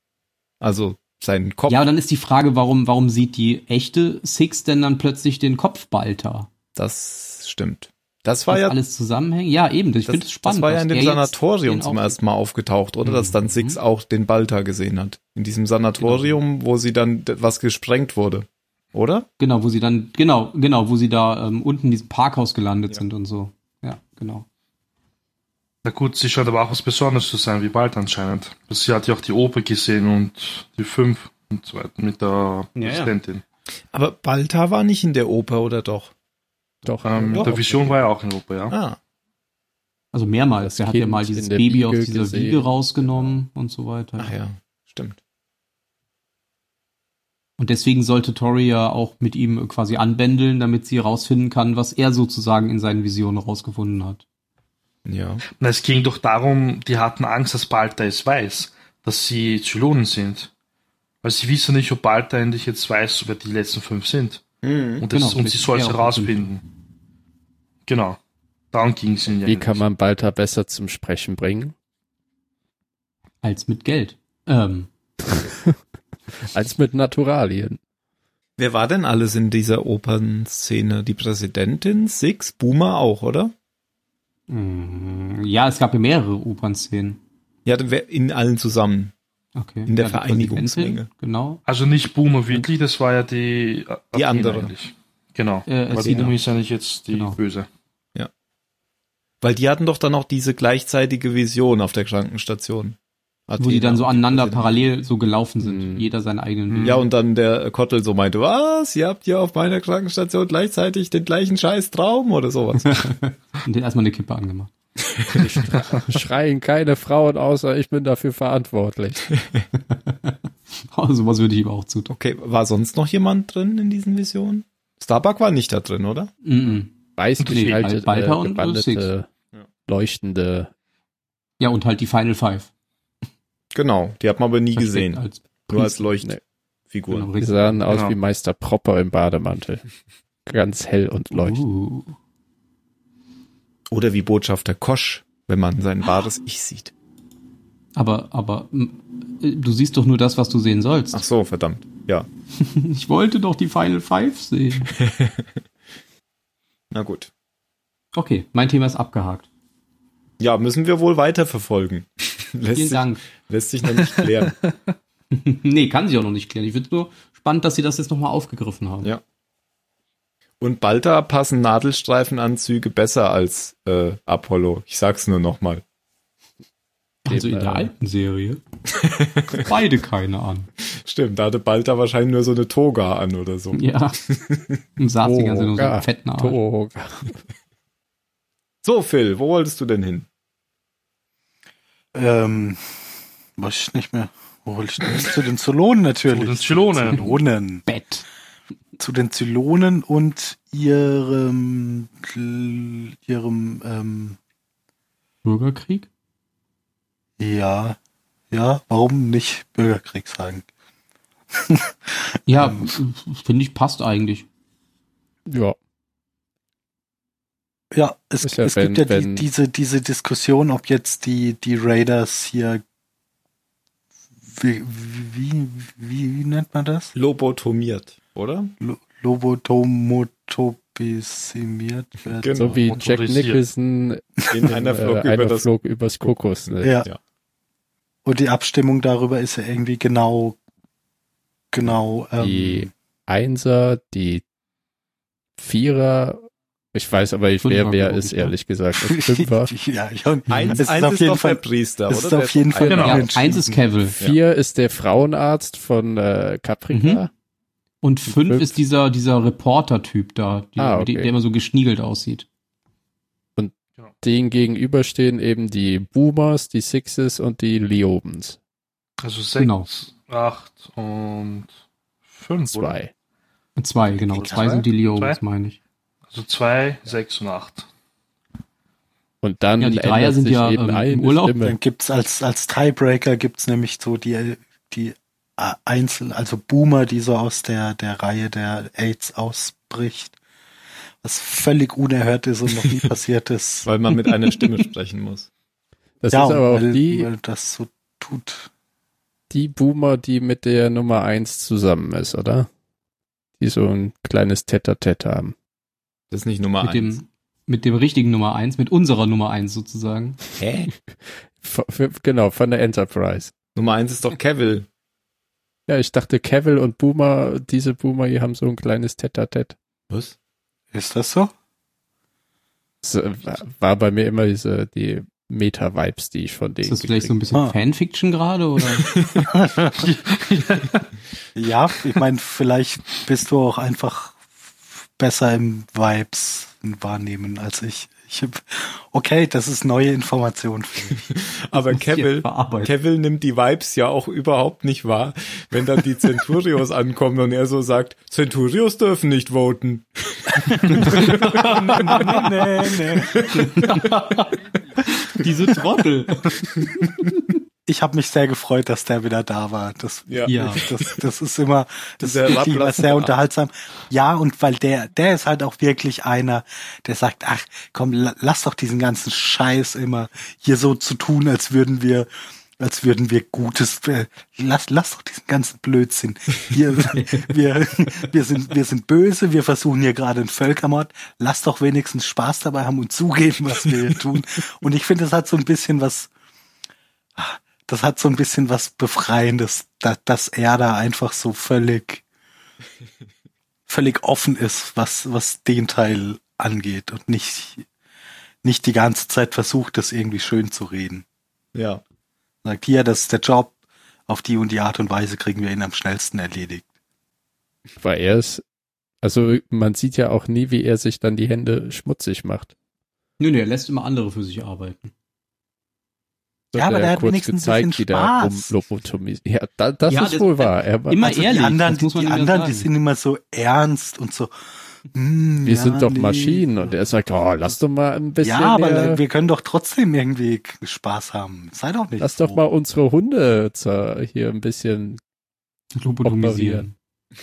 Also sein Kopf. Ja, aber dann ist die Frage, warum, warum sieht die echte Six denn dann plötzlich den Kopfbalter? Das stimmt. Das war was ja alles zusammenhängt. Ja, eben, ich das, finde es spannend. das war ja in dem Sanatorium zum ersten Mal aufgetaucht, oder? Dass dann Mhm. Six auch den Balta gesehen hat. In diesem Sanatorium, wo sie dann was gesprengt wurde. Oder? Genau, wo sie dann, genau, genau, wo sie da ähm, unten in diesem Parkhaus gelandet Ja. sind und so. Ja, genau. Na gut, sie scheint aber auch was Besonderes zu sein, wie bald anscheinend. Sie hat ja auch die Oper gesehen und die fünf und so weiter mit der Ja, ja. Präsidentin. Aber Balta war nicht in der Oper, oder doch? Doch, Ähm, Doch, der okay. Vision war ja auch in der Oper, ja. Ah, Also mehrmals. Das Der hat ja mal dieses Baby Wiege aus dieser gesehen. Wiege rausgenommen und so weiter. ach ja, stimmt. Und deswegen sollte Tori ja auch mit ihm quasi anbändeln, damit sie herausfinden kann, was er sozusagen in seinen Visionen rausgefunden hat. Ja. Na, es ging doch darum, die hatten Angst, dass Balta es weiß, dass sie Zylonen sind. Weil sie wissen nicht, ob Balta endlich jetzt weiß, wer die letzten fünf sind. Mhm. Und, das, Genau, und sie soll es herausfinden. Genau. Darum ging es ihnen ja. Wie kann man Balta besser zum Sprechen bringen? Als mit Geld. Ähm, *laughs* Als mit Naturalien. Wer war denn alles in dieser Opernszene? Die Präsidentin, Six, Boomer auch, oder? mh, ja, es gab ja mehrere Opernszenen. Ja, in allen zusammen. Okay. In der Ja, Vereinigungsmenge. Genau. Also nicht Boomer wirklich, das war ja die, Die andere. Eigentlich. Genau. Äh, Weil. Boomer ist ja nicht jetzt die Genau. Böse. Weil die hatten doch dann auch diese gleichzeitige Vision auf der Krankenstation. Wo die dann so aneinander Präsident. parallel so gelaufen sind. Mhm. Jeder seinen eigenen Weg. Ja, und dann der Kottel so meinte, was? Ihr habt hier auf meiner Krankenstation gleichzeitig den gleichen scheiß Traum oder sowas. *laughs* Und den erstmal eine Kippe angemacht. Schreien keine Frauen außer ich bin dafür verantwortlich. *laughs* Oh, sowas würde ich ihm auch zutun. Okay, war sonst noch jemand drin in diesen Visionen? Starbuck war nicht da drin, oder? Mhm. Weiß Und nicht, die halt, Balta äh, und Ja. leuchtende. Ja, und halt die Final Five. Genau, die hat man aber nie Versteckt gesehen. Als Nur als Priester. Leuchtfiguren. Genau, Die sahen aus Genau. wie Meister Propper im Bademantel. Ganz hell und leuchtend. Uh. Oder wie Botschafter Kosch, wenn man sein wahres Ich sieht. Aber, aber du siehst doch nur das, was du sehen sollst. Ach so, verdammt. Ja, *laughs* Ich wollte doch die Final Five sehen. *laughs* na gut. Okay, mein Thema ist abgehakt. Ja, müssen wir wohl weiterverfolgen. *laughs* lässt, Vielen sich, Dank. lässt sich noch nicht klären. *laughs* nee, kann sie auch noch nicht klären. Ich finde nur spannend, dass sie das jetzt nochmal aufgegriffen haben. Ja. Und Balta passen Nadelstreifenanzüge besser als äh, Apollo. Ich sag's nur nochmal. Also in der äh, alten Serie. Beide keine an. *laughs* Stimmt, da hatte Balta wahrscheinlich nur so eine Toga an oder so. Ja. Und saß die ganze Zeit in so fetten. Toga. So, Phil, wo wolltest du denn hin? Ähm, weiß ich nicht mehr. Wo wollte ich denn? Zu den Zylonen natürlich. Zu den Zylonen. Zylonen. Bett. Zu den Zylonen und ihrem, ihrem, ähm, Bürgerkrieg? ja, ja, warum nicht Bürgerkrieg sagen? Ja, finde ich, passt eigentlich. Ja, Ja, es, ja, es wenn- gibt ja wenn- die, diese, diese Diskussion, ob jetzt die, die Raiders hier, wie, wie, wie, wie nennt man das? Lobotomiert, oder? Lo- werden. Genau. so wie Jack motorisiert. Nicholson In in, einer flog äh, über einer das übers Kokos. Ne? Ja. Ja. Und die Abstimmung darüber ist ja irgendwie genau, genau, ähm, Die Einser, die Vierer, ich weiß aber nicht, wer wer ist, ich, ja. ehrlich gesagt. Das *laughs* Fünfer. ja, Eins, es ist eins auf ist jeden Fall, der Priester, es oder? ist auf jeden Fall Genau. Ja, eins ist Cavill. Vier ist der Frauenarzt von äh, Caprica. Und fünf, Fünf. ist dieser, dieser Reporter-Typ da, die, Ah, die, okay. der immer so geschniegelt aussieht. Den gegenüberstehen eben die Boomers, die Sixes und die Leobens. Also sechs, Genau. acht und fünf. Oder? Zwei. Zwei, genau. Zwei zwei? sind die Zwei? meine ich. Also zwei, sechs und acht. Und dann Ja, die Dreier sind sich ja, eben ähm, im Urlaub. Stimme. Dann gibt's als, als Tiebreaker gibt's nämlich so die, die äh, Einzel, also Boomer, die so aus der, der Reihe der AIDS ausbricht. Was völlig unerhört ist und noch nie *laughs* passiert ist. Weil man mit einer Stimme sprechen muss. Das ja, ist aber auch weil, die, weil das so tut. die Boomer, die mit der Nummer eins zusammen ist, oder? Die so ein kleines Tete-Tete haben. Das ist nicht Nummer Mit eins. dem, mit dem richtigen Nummer eins, mit unserer Nummer eins sozusagen. Hä? *laughs* Genau, von der Enterprise. Nummer eins ist doch Cavill. Ja, ich dachte, Cavill und Boomer, diese Boomer, die haben so ein kleines Tete-a-Tete. Was? Ist das so? Das äh, war bei mir immer diese, die Meta-Vibes, die ich von denen Ist das vielleicht so ein bisschen Ah. Fanfiction gerade oder? *laughs* *laughs* Ja, ich meine, vielleicht bist du auch einfach besser im Vibes wahrnehmen als ich. ich hab, okay, das ist neue Information für mich. *laughs* Aber verarbeiten. Cavill nimmt die Vibes ja auch überhaupt nicht wahr, wenn dann die Centurios *laughs* ankommen und er so sagt, Centurios dürfen nicht voten. *laughs* nee, nee. Diese Trottel. Ich habe mich sehr gefreut, dass der wieder da war. Das, Ja. Ja. das, das ist immer *laughs* das ist immer sehr unterhaltsam. Ja, und weil der, der ist halt auch wirklich einer, der sagt, ach komm, la- lass doch diesen ganzen Scheiß immer hier so zu tun, als würden wir, als würden wir Gutes, äh, lass, lass doch diesen ganzen Blödsinn. Wir, *laughs* wir, wir sind, wir sind böse, wir versuchen hier gerade einen Völkermord. Lass doch wenigstens Spaß dabei haben und zugeben, was wir hier tun. *laughs* Und ich finde, das hat so ein bisschen was, das hat so ein bisschen was Befreiendes, da, dass er da einfach so völlig, völlig offen ist, was, was den Teil angeht und nicht, nicht die ganze Zeit versucht, das irgendwie schön zu reden. Ja. Sagt, hier, das ist der Job, auf die und die Art und Weise kriegen wir ihn am schnellsten erledigt. Weil er ist, also man sieht ja auch nie, wie er sich dann die Hände schmutzig macht. Nö, nee, er lässt immer andere für sich arbeiten. Ja, aber er der hat wenigstens ein gezeigt, bisschen wie der Spaß. umlobotomisiert. Ja, da, das Ja, ist das- wohl wahr. Er, war- Immer Also ehrlich, die anderen, das muss man die, ja anderen die sind immer so ernst und so, hm, wir ja, sind doch nee. Maschinen. Und er sagt, oh, lass doch mal ein bisschen Ja, aber mehr, wir können doch trotzdem irgendwie Spaß haben. Sei doch nicht lass so. doch mal unsere Hunde hier ein bisschen Lobotomisieren. Ja,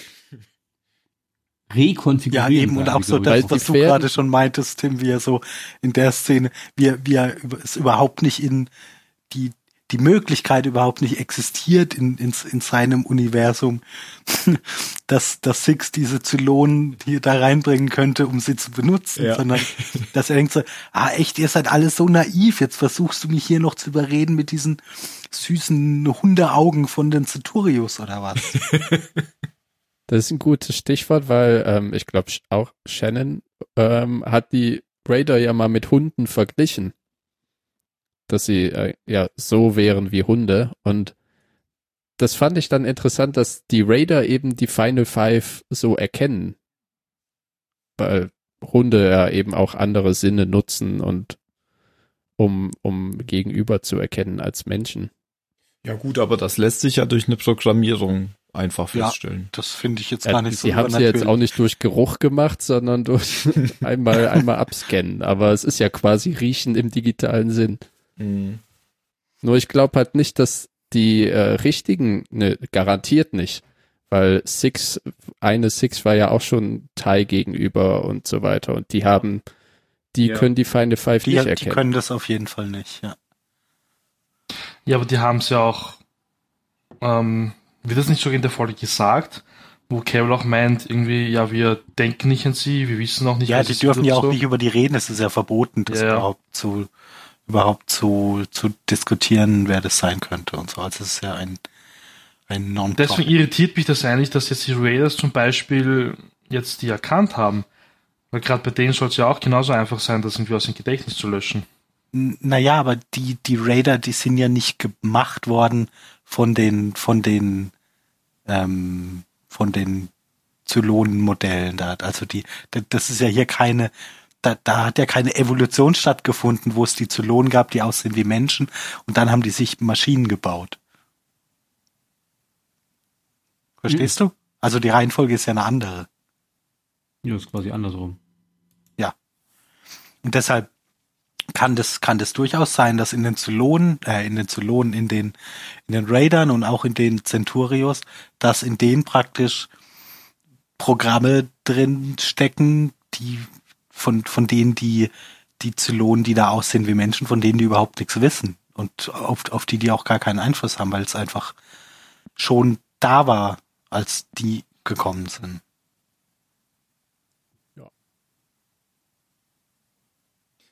Rekonfigurieren. eben, und auch die, so das, was die du gerade schon meintest, Tim, wie er so in der Szene, wie er, wie er es überhaupt nicht in die, die Möglichkeit überhaupt nicht existiert in, in, in seinem Universum, *laughs* dass, dass Six diese Zylonen hier da reinbringen könnte, um sie zu benutzen, Ja. sondern *laughs* dass er denkt so, ah echt, ihr seid alle so naiv, jetzt versuchst du mich hier noch zu überreden mit diesen süßen Hundeaugen von den Centurios oder was? *laughs* Das ist ein gutes Stichwort, weil ähm, ich glaube auch Shannon ähm, hat die Raider ja mal mit Hunden verglichen. Dass sie äh, ja so wären wie Hunde. Und das fand ich dann interessant, dass die Raider eben die Final Five so erkennen. Weil Hunde ja eben auch andere Sinne nutzen und um, um gegenüber zu erkennen als Menschen. Ja gut, aber das lässt sich ja durch eine Programmierung einfach Ja. feststellen. Das finde ich jetzt Ja, gar nicht so die haben sie jetzt auch nicht durch Geruch gemacht, sondern durch *laughs* einmal, einmal abscannen. Aber es ist ja quasi Riechen im digitalen Sinn. Mhm. Nur ich glaube halt nicht, dass die äh, richtigen, ne, garantiert nicht. Weil Six, eine Six war ja auch schon Thai gegenüber und so weiter. Und die haben, die Ja. können die Feinde Five Die, nicht die erkennen. können das auf jeden Fall nicht, ja. Ja, aber die haben es ja auch, ähm, wird das nicht sogar in der Folge gesagt, wo Carol auch meint, irgendwie, ja, wir denken nicht an sie, wir wissen auch nicht, Ja, was die dürfen ja auch so. nicht über die reden, es ist ja verboten, das Ja, ja. überhaupt zu überhaupt zu, zu diskutieren, wer das sein könnte und so. Also es ist ja ein, ein non Deswegen irritiert mich das eigentlich, dass jetzt die Raiders zum Beispiel jetzt die erkannt haben. Weil gerade bei denen soll es ja auch genauso einfach sein, das irgendwie aus dem Gedächtnis zu löschen. Naja, aber die, die Raider, die sind ja nicht gemacht worden von den, von den, ähm, von den Zylonenmodellen da. Also die, da- das ist ja hier keine, da, da hat ja keine Evolution stattgefunden, wo es die Zylonen gab, die aussehen wie Menschen und dann haben die sich Maschinen gebaut. Verstehst du? Also die Reihenfolge ist ja eine andere. Ja, ist quasi andersrum. Und deshalb kann das, kann das durchaus sein, dass in den Zylonen, äh, in den Zylonen, in den, in den Raidern und auch in den Centurios, dass in denen praktisch Programme drin stecken, die, von, von denen die, die Zylonen, die da aussehen wie Menschen, von denen die überhaupt nichts wissen. Und auf, auf die die auch gar keinen Einfluss haben, weil es einfach schon da war, als die gekommen sind.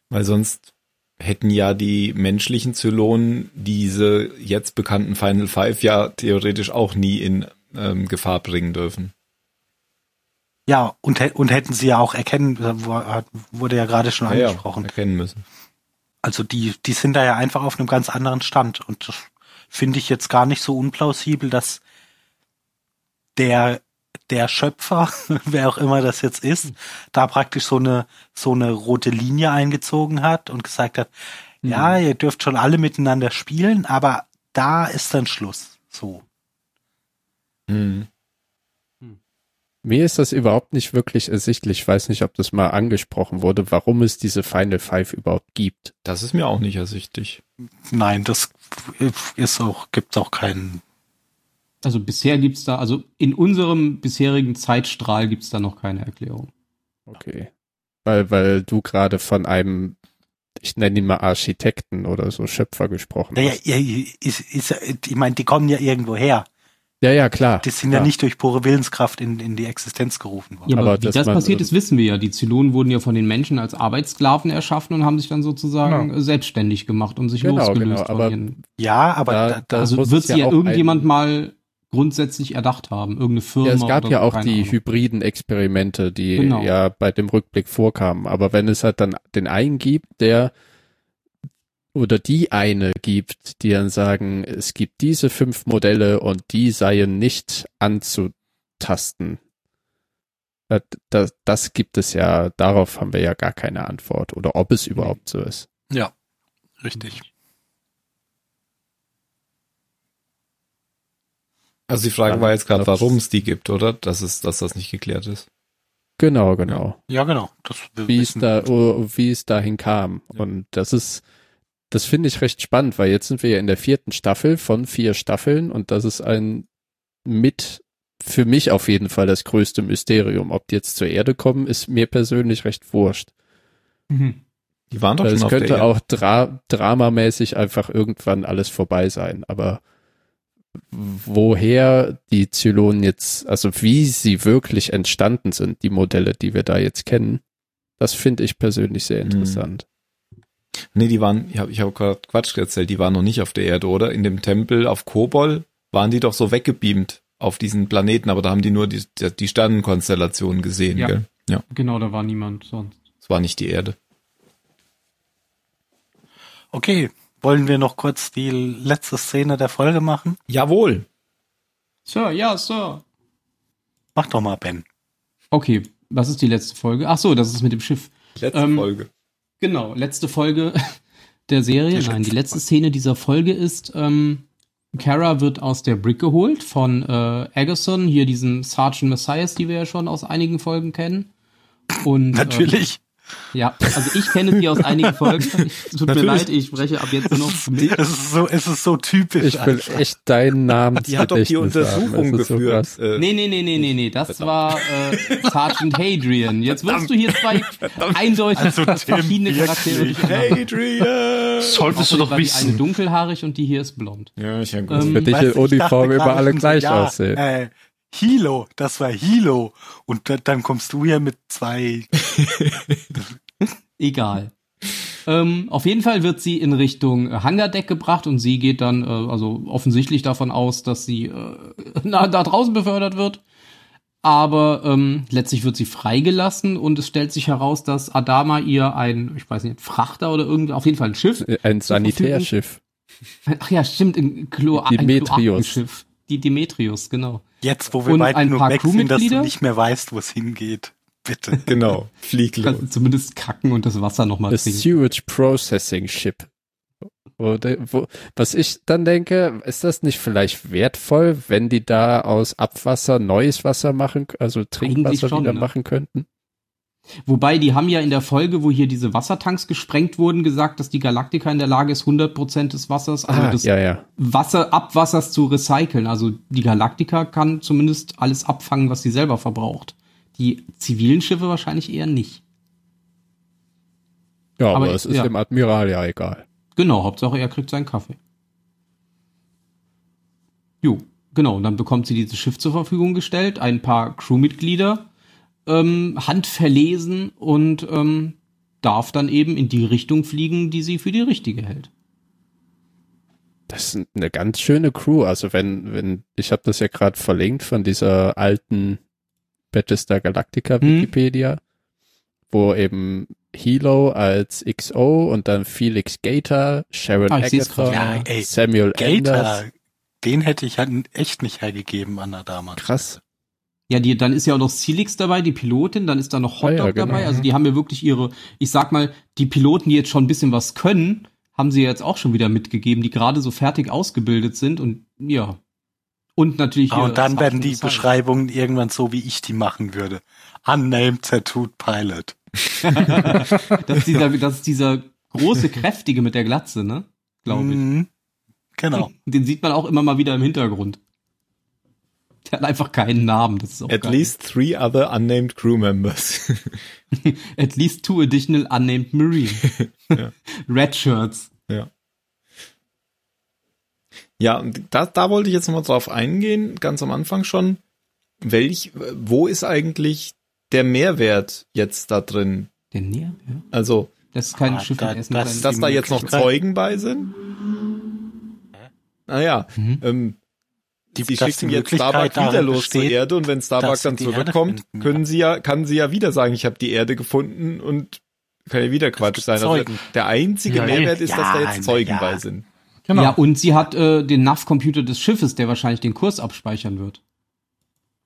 Weil sonst hätten ja die menschlichen Zylonen diese jetzt bekannten Final Five ja theoretisch auch nie in ähm, Gefahr bringen dürfen. Ja, und, und hätten sie ja auch erkennen, äh, wurde ja gerade schon angesprochen. Ja, erkennen müssen. Also die, die sind da ja einfach auf einem ganz anderen Stand. Und das finde ich jetzt gar nicht so unplausibel, dass der, der Schöpfer, *laughs* wer auch immer das jetzt ist, da praktisch so eine, so eine rote Linie eingezogen hat und gesagt hat, ja, ihr dürft schon alle miteinander spielen, aber da ist dann Schluss. So. Mhm. Mir ist das überhaupt nicht wirklich ersichtlich. Ich weiß nicht, ob das mal angesprochen wurde, warum es diese Final Five überhaupt gibt. Das ist mir auch nicht ersichtlich. Nein, das ist auch, gibt's auch keinen. Also bisher gibt's da, also in unserem bisherigen Zeitstrahl gibt's da noch keine Erklärung. Okay. Weil, weil du gerade von einem, ich nenne ihn mal Architekten oder so Schöpfer gesprochen Naja, hast. ja, ist, ist, ich meine, die kommen ja irgendwo her. Ja, ja, klar. Die sind ja klar. nicht durch pure Willenskraft in, in die Existenz gerufen worden. Ja, aber, Aber wie das man, passiert ist, wissen wir ja. Die Zylonen wurden ja von den Menschen als Arbeitssklaven erschaffen und haben sich dann sozusagen Genau. selbstständig gemacht und sich Genau, losgelöst genau, von aber ihren. Ja, aber Da- da, Also wird sie ja ja irgendjemand ein- mal grundsätzlich erdacht haben. Irgendeine Firma. Ja, es gab oder ja auch die Ahnung. hybriden Experimente, die Genau. ja bei dem Rückblick vorkamen. Aber wenn es halt dann den einen gibt, der oder die eine gibt, die dann sagen, es gibt diese fünf Modelle und die seien nicht anzutasten. Das, das, das gibt es ja, darauf haben wir ja gar keine Antwort. Oder ob es überhaupt so ist. ja, richtig. Also die Frage war jetzt gerade, warum es die gibt, oder? Dass es, dass das nicht geklärt ist. Genau, genau. Ja, genau. Das wie es da, oh, wie es dahin kam. Und das ist, das finde ich recht spannend, weil jetzt sind wir ja in der vierten Staffel von vier Staffeln und das ist ein mit für mich auf jeden Fall das größte Mysterium. Ob die jetzt zur Erde kommen, ist mir persönlich recht wurscht. Mhm. Die waren doch Weil schon es könnte auch dra dramamäßig einfach irgendwann alles vorbei sein. Aber woher die Zylonen jetzt, also wie sie wirklich entstanden sind, die Modelle, die wir da jetzt kennen, das finde ich persönlich sehr Mhm. interessant. Nee, die waren, ich habe ich hab gerade Quatsch erzählt, die waren noch nicht auf der Erde, oder? In dem Tempel auf Kobol waren die doch so weggebeamt auf diesen Planeten, aber da haben die nur die, die Sternenkonstellation gesehen, Ja. gell? Ja, Genau, da war niemand sonst. es war nicht die Erde. Okay, wollen wir noch kurz die letzte Szene der Folge machen? Jawohl. Sir, ja, Sir. Mach doch mal, Ben. Okay, was ist die letzte Folge? Ach so, das ist mit dem Schiff. Letzte Ähm, Folge. Genau, letzte Folge *laughs* der Serie. Nein, die letzte Szene dieser Folge ist, ähm, Kara wird aus der Brick geholt von äh, Agason, hier diesen Sergeant Messias, die wir ja schon aus einigen Folgen kennen. Und, Natürlich. Ja, also ich kenne sie aus einigen Folgen. Es *laughs* tut mir Natürlich. leid, ich spreche ab jetzt nur noch. *laughs* Es ist so, es ist so typisch. Ich will einfach. echt deinen Namen Die hat doch die Untersuchung geführt. Äh, Nee, nee, nee, nee, nee, nee, das war äh, Sergeant Hadrian. Jetzt wirst du hier zwei eindeutig Also, Tim, verschiedene Charaktere wirklich. durcheinander. Adrian! Solltest du doch war die eine wissen. dunkelhaarig und die hier ist blond. Ja, ich ja gut. Ähm, Für dich in Uniform immer gerade alle so, gleich ja, aussehen. Äh, Hilo, das war Hilo. Und da, dann kommst du hier mit zwei. *laughs* Egal. Ähm, auf jeden Fall wird sie in Richtung äh, Hangardeck gebracht und sie geht dann äh, also offensichtlich davon aus, dass sie äh, *laughs* na, da draußen befördert wird. Aber ähm, letztlich wird sie freigelassen und es stellt sich heraus, dass Adama ihr ein, ich weiß nicht, Frachter oder irgendwie, auf jeden Fall ein Schiff. Ein Sanitärschiff. Ach ja, stimmt, ein, Klo ein. Kloakenschiff. Die Demetrius, genau. Jetzt, wo wir Und weit ein genug weg sind, dass du nicht mehr weißt, wo es hingeht. Bitte. *laughs* Genau, flieg los. Kannst zumindest kacken und das Wasser nochmal Das trinken. Sewage Processing Ship. Wo, wo, was ich dann denke, ist das nicht vielleicht wertvoll, wenn die da aus Abwasser neues Wasser machen, also Trinkwasser schon, wieder ne? machen könnten? Wobei, die haben ja in der Folge, wo hier diese Wassertanks gesprengt wurden, gesagt, dass die Galaktika in der Lage ist, 100% des Wassers, also ah, des ja, ja. Wasser, Abwassers zu recyceln. Also die Galaktika kann zumindest alles abfangen, was sie selber verbraucht. Die zivilen Schiffe wahrscheinlich eher nicht. Ja, aber, Aber es ist ja. dem Admiral ja egal. Genau, Hauptsache er kriegt seinen Kaffee. Jo, genau. Und dann bekommt sie dieses Schiff zur Verfügung gestellt, ein paar Crewmitglieder, ähm, handverlesen und ähm, darf dann eben in die Richtung fliegen, die sie für die richtige hält. Das ist eine ganz schöne Crew. Also wenn, wenn, ich habe das ja gerade verlinkt von dieser alten Battlestar Galactica Hm. Wikipedia, wo eben Hilo als XO und dann Felix Gator, Sharon Ah, Agatha. Ja, ey, Samuel Gator, Anders. den hätte ich halt echt nicht hergegeben an der Dame. Krass. Ja, die, dann ist ja auch noch Celix dabei, die Pilotin, dann ist da noch Ah ja, Hotdog genau. dabei. Also die haben ja wirklich ihre, ich sag mal, die Piloten, die jetzt schon ein bisschen was können, haben sie jetzt auch schon wieder mitgegeben, die gerade so fertig ausgebildet sind und ja. Und natürlich. Ah, und dann werden die. Beschreibungen irgendwann so, wie ich die machen würde. Unnamed Tattooed Pilot. *laughs* das, ist dieser, das ist dieser große, kräftige mit der Glatze, ne? Glaube ich. Mhm. Genau. Den sieht man auch immer mal wieder im Hintergrund. *laughs* Der hat einfach keinen Namen. Das ist auch At geil. least three other unnamed crew members. *laughs* At least two additional unnamed Marine. *laughs* Ja. Red Shirts. ja. Ja, und da, da wollte ich jetzt nochmal drauf eingehen, ganz am Anfang schon. Welch, wo ist eigentlich der Mehrwert jetzt da drin? Der Näher, ja. Also, Das ist kein Ah, Schiff, da- ist das- dass da jetzt noch Zeugen bei sind? Naja, Mhm. ähm, Die- sie schicken jetzt Starbuck Möglichkeit wieder los zur besteht, Erde und wenn Starbuck dass sie dann zurückkommt, finden, können sie ja, kann sie ja wieder sagen, ich habe die Erde gefunden und kann ja wieder Quatsch sein. Also der einzige Ja, Mehrwert ist, dass da ja, jetzt Zeugen ja. bei sind. Genau. Ja, und sie hat äh, den NAV-Computer des Schiffes, der wahrscheinlich den Kurs abspeichern wird.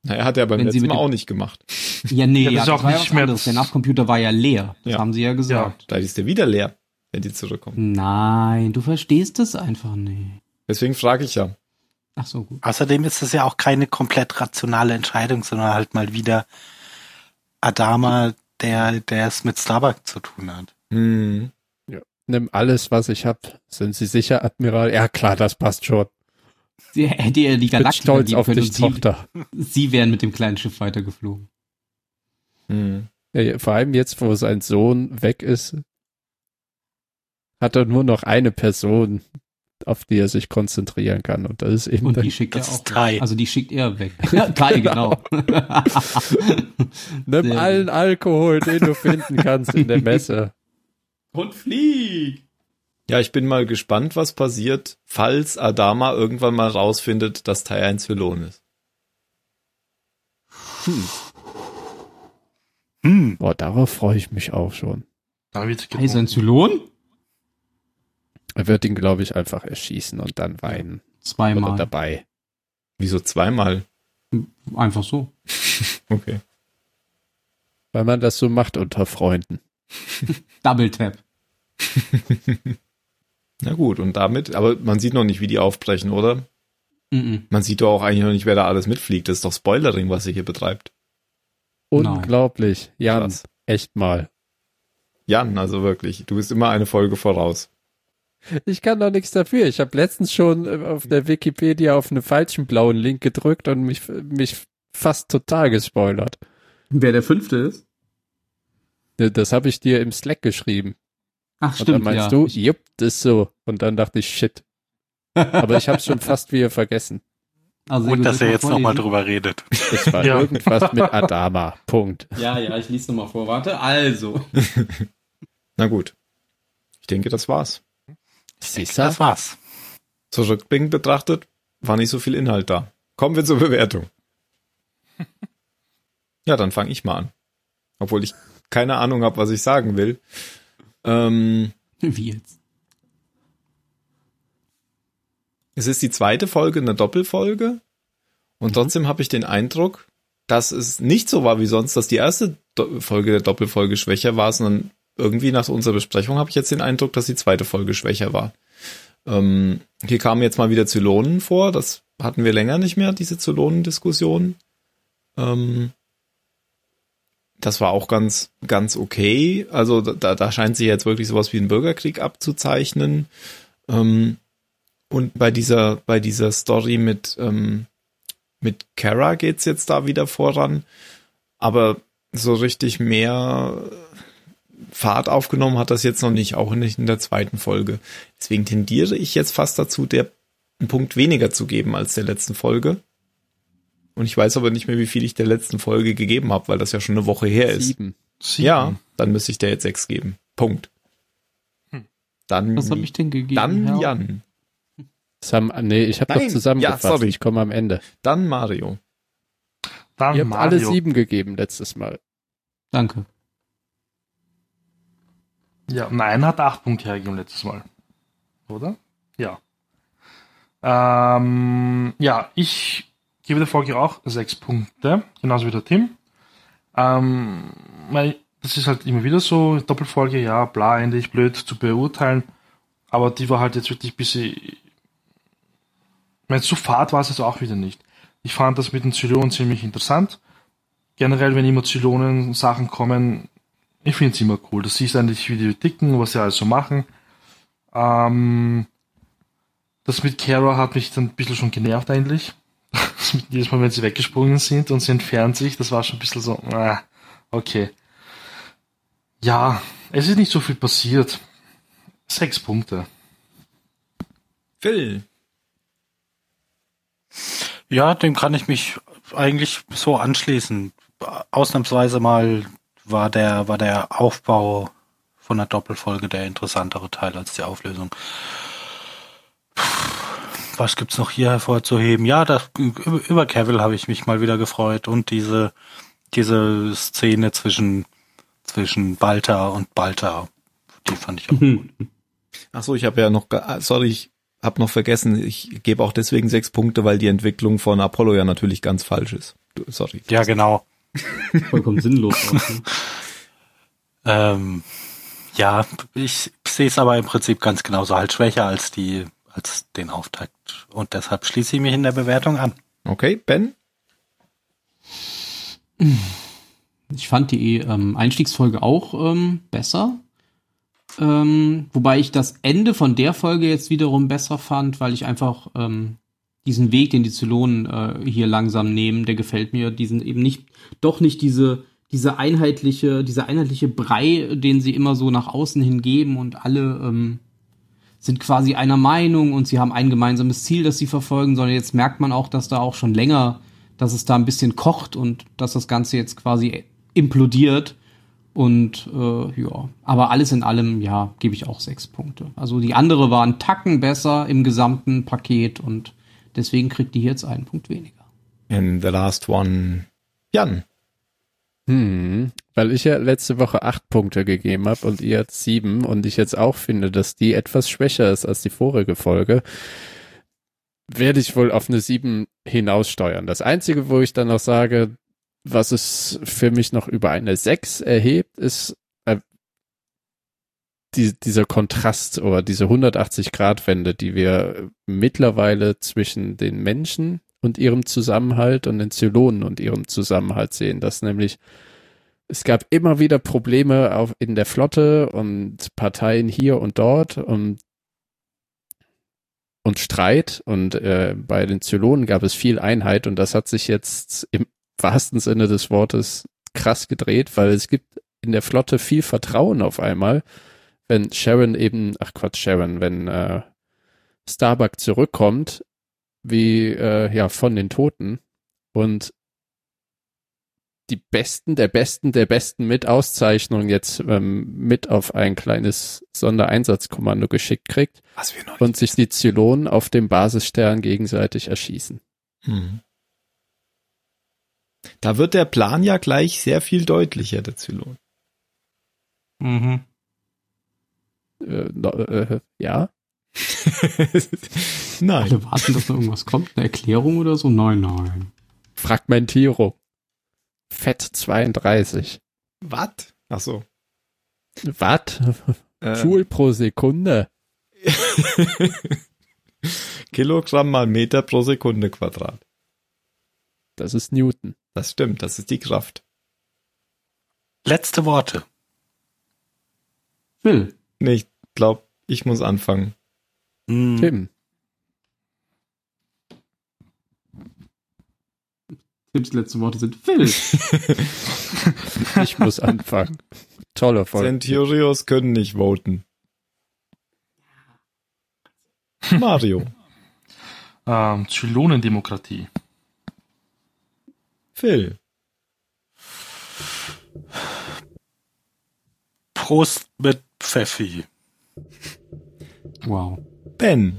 Naja, hat er beim Wenn letzten mit Mal auch nicht gemacht. Ja, nee, Ja, ja, das das, ist auch war ja nicht mehr anderes. das- Der NAV-Computer war ja leer. Das Ja. haben sie ja gesagt. Da ist der wieder leer, wenn die zurückkommen. Nein, du verstehst es einfach nicht. Deswegen frage ich ja. Ach so, gut. Außerdem ist es ja auch keine komplett rationale Entscheidung, sondern halt mal wieder Adama, der, der es mit Starbuck zu tun hat. Hm. Nimm alles, was ich hab. Sind Sie sicher, Admiral? Ja, klar, das passt schon. Sie hätte ja die Ich bin Galaktik stolz auf dich, und sie, Tochter. sie wären mit dem kleinen Schiff weitergeflogen. Hm. Ja, vor allem jetzt, wo sein Sohn weg ist, hat er nur noch eine Person, auf die er sich konzentrieren kann. Und das ist eben Und die schickt das er ist auch weg. Also die schickt er weg. *laughs* Ja, Tai, genau. *laughs* nimm sehr allen Alkohol, den du finden kannst in der Messe. *laughs* und flieg! Ja, ich bin mal gespannt, was passiert, falls Adama irgendwann mal rausfindet, dass Tai ein Zylon ist. Hm. Boah, darauf freue ich mich auch schon. Da wird getrunken. Zylon? Er wird ihn, glaube ich, einfach erschießen und dann weinen. Oder Zweimal. dabei. Wieso zweimal? Einfach so. *laughs* Okay. Weil man das so macht unter Freunden. *laughs* Double Tap. *laughs* Na gut, und damit, aber man sieht noch nicht, wie die aufbrechen, oder? Mhm. Man sieht doch auch eigentlich noch nicht, wer da alles mitfliegt. Das ist doch Spoilering, was ihr hier betreibt. Unglaublich. Jan, Krass. echt mal. Jan, also wirklich, du bist immer eine Folge voraus. Ich kann doch nichts dafür. Ich habe letztens schon äh, auf der Wikipedia auf einen falschen blauen Link gedrückt und mich, mich fast total gespoilert. Wer der fünfte ist? Das habe ich dir im Slack geschrieben. Ach, Und dann stimmt, meinst ja. du, jupp, das ist so. Und dann dachte ich, shit. Aber ich habe schon fast wieder vergessen. Also, Und gut, dass er jetzt nochmal drüber redet. Es war *laughs* Ja. irgendwas mit Adama. Punkt. Ja, ja, ich lese nochmal vor. Warte, also. *laughs* Na gut. Ich denke, das war's. Siehste? Das war's. Zurückblickend betrachtet, war nicht so viel Inhalt da. Kommen wir zur Bewertung. *laughs* Ja, dann fange ich mal an. Obwohl ich keine Ahnung habe, was ich sagen will. Ähm, Wie jetzt? es ist die zweite Folge, eine Doppelfolge. Und trotzdem habe ich den Eindruck, dass es nicht so war wie sonst, dass die erste Do Folge der Doppelfolge schwächer war, sondern irgendwie nach unserer Besprechung habe ich jetzt den Eindruck, dass die zweite Folge schwächer war. Ähm, hier kamen jetzt mal wieder Zylonen vor, das hatten wir länger nicht mehr, diese Zylonendiskussion. Ähm, das war auch ganz, ganz okay. Also da, da scheint sich jetzt wirklich sowas wie ein Bürgerkrieg abzuzeichnen. Ähm, und bei dieser, bei dieser Story mit, ähm, mit Kara geht's jetzt da wieder voran. Aber so richtig mehr Fahrt aufgenommen hat das jetzt noch nicht, auch nicht in der zweiten Folge. Deswegen tendiere ich jetzt fast dazu, der einen Punkt weniger zu geben als der letzten Folge. Und ich weiß aber nicht mehr, wie viel ich der letzten Folge gegeben habe, weil das ja schon eine Woche her ist. Sieben. Sieben. Ja, dann müsste ich der jetzt sechs geben. Punkt. Hm. Dann, Was habe ich denn gegeben? dann Herr? Jan. Das haben, nee, ich habe doch zusammengefasst. ja, sorry. Ich komme am Ende. Dann Mario. Dann Ihr habt Mario. alle sieben gegeben letztes Mal. Danke. Ja, nein, hat acht Punkte hergegeben letztes Mal. Oder? Ja. Ähm, ja, ich gebe der Folge auch sechs Punkte, genauso wie der Tim. Ähm, das ist halt immer wieder so, Doppelfolge, ja, bla, endlich blöd zu beurteilen. Aber die war halt jetzt wirklich ein bisschen. Ich meine, so fad war es jetzt auch wieder nicht. Ich fand das mit den Zylonen ziemlich interessant. Generell, wenn immer Zylonen Sachen kommen, ich finde es immer cool. Das siehst eigentlich, wie die ticken, was sie alles so machen. Ähm, das mit Kara hat mich dann ein bisschen schon genervt eigentlich. *laughs* Jedes Mal, wenn sie weggesprungen sind und sie entfernt sich, das war schon ein bisschen so, ah, okay. Ja, es ist nicht so viel passiert. Sechs Punkte. Phil. Ja, dem kann ich mich eigentlich so anschließen. Ausnahmsweise mal war der, war der Aufbau von der Doppelfolge der interessantere Teil als die Auflösung. Was gibt's noch hier hervorzuheben? Ja, das, über Cavill habe ich mich mal wieder gefreut und diese, diese Szene zwischen, zwischen Balta und Balta, die fand ich auch gut. Ach so, ich habe ja noch, ah, sorry, ich habe noch vergessen, ich gebe auch deswegen sechs Punkte, weil die Entwicklung von Apollo ja natürlich ganz falsch ist. Sorry. Ja, genau. Vollkommen sinnlos. auch, ne? *laughs* Ähm, ja, ich sehe es aber im Prinzip ganz genauso halt schwächer als die, als den Auftakt. Und deshalb schließe ich mich in der Bewertung an. Okay, Ben? Ich fand die ähm, Einstiegsfolge auch ähm, besser. Ähm, wobei ich das Ende von der Folge jetzt wiederum besser fand, weil ich einfach ähm, diesen Weg, den die Zylonen äh, hier langsam nehmen, der gefällt mir. Diesen eben nicht, doch nicht diese, diese einheitliche, diese einheitliche Brei, den sie immer so nach außen hingeben und alle ähm, sind quasi einer Meinung und sie haben ein gemeinsames Ziel, das sie verfolgen, sondern jetzt merkt man auch, dass da auch schon länger, dass es da ein bisschen kocht und dass das Ganze jetzt quasi implodiert. Und äh, ja, aber alles in allem, ja, gebe ich auch sechs Punkte. Also die andere war ein Tacken besser im gesamten Paket und deswegen kriegt die jetzt einen Punkt weniger. And the last one. Jan. Hm, weil ich ja letzte Woche acht Punkte gegeben habe und ihr jetzt sieben und ich jetzt auch finde, dass die etwas schwächer ist als die vorige Folge, werde ich wohl auf eine sieben hinaussteuern. Das Einzige, wo ich dann noch sage, was es für mich noch über eine sechs erhebt, ist äh, die, dieser Kontrast oder diese 180-Grad-Wende, die wir mittlerweile zwischen den Menschen und ihrem Zusammenhalt und den Zylonen und ihrem Zusammenhalt sehen. Dass nämlich es gab immer wieder Probleme auf, in der Flotte und Parteien hier und dort und, und Streit und äh, bei den Zylonen gab es viel Einheit und das hat sich jetzt im wahrsten Sinne des Wortes krass gedreht, weil es gibt in der Flotte viel Vertrauen auf einmal, wenn Sharon eben, ach Quatsch, Sharon, wenn äh, Starbuck zurückkommt, wie äh, ja von den Toten und die Besten der Besten der Besten mit Auszeichnung jetzt ähm, mit auf ein kleines Sondereinsatzkommando geschickt kriegt Was wir noch und sich die Zylonen auf dem Basisstern gegenseitig erschießen. Hm. Da wird der Plan ja gleich sehr viel deutlicher, der Zylon. Mhm. Äh, äh, ja, *laughs* Nein. Alle warten, dass noch irgendwas kommt, eine Erklärung oder so? Nein, nein. Fragmentierung. Fett 32. Was? Ach so. Watt? Äh, Joule pro Sekunde. *laughs* Kilogramm mal Meter pro Sekunde Quadrat. Das ist Newton. Das stimmt, das ist die Kraft. Letzte Worte. Phil. Nee, ich glaube, ich muss anfangen. Hm, Tim. Tims letzte Worte sind Phil. *laughs* Ich muss anfangen. Tolle Folge. Centurios können nicht voten. Mario. *laughs* Ähm, Zylonendemokratie. Phil. Prost mit Pfeffi. Wow. Ben.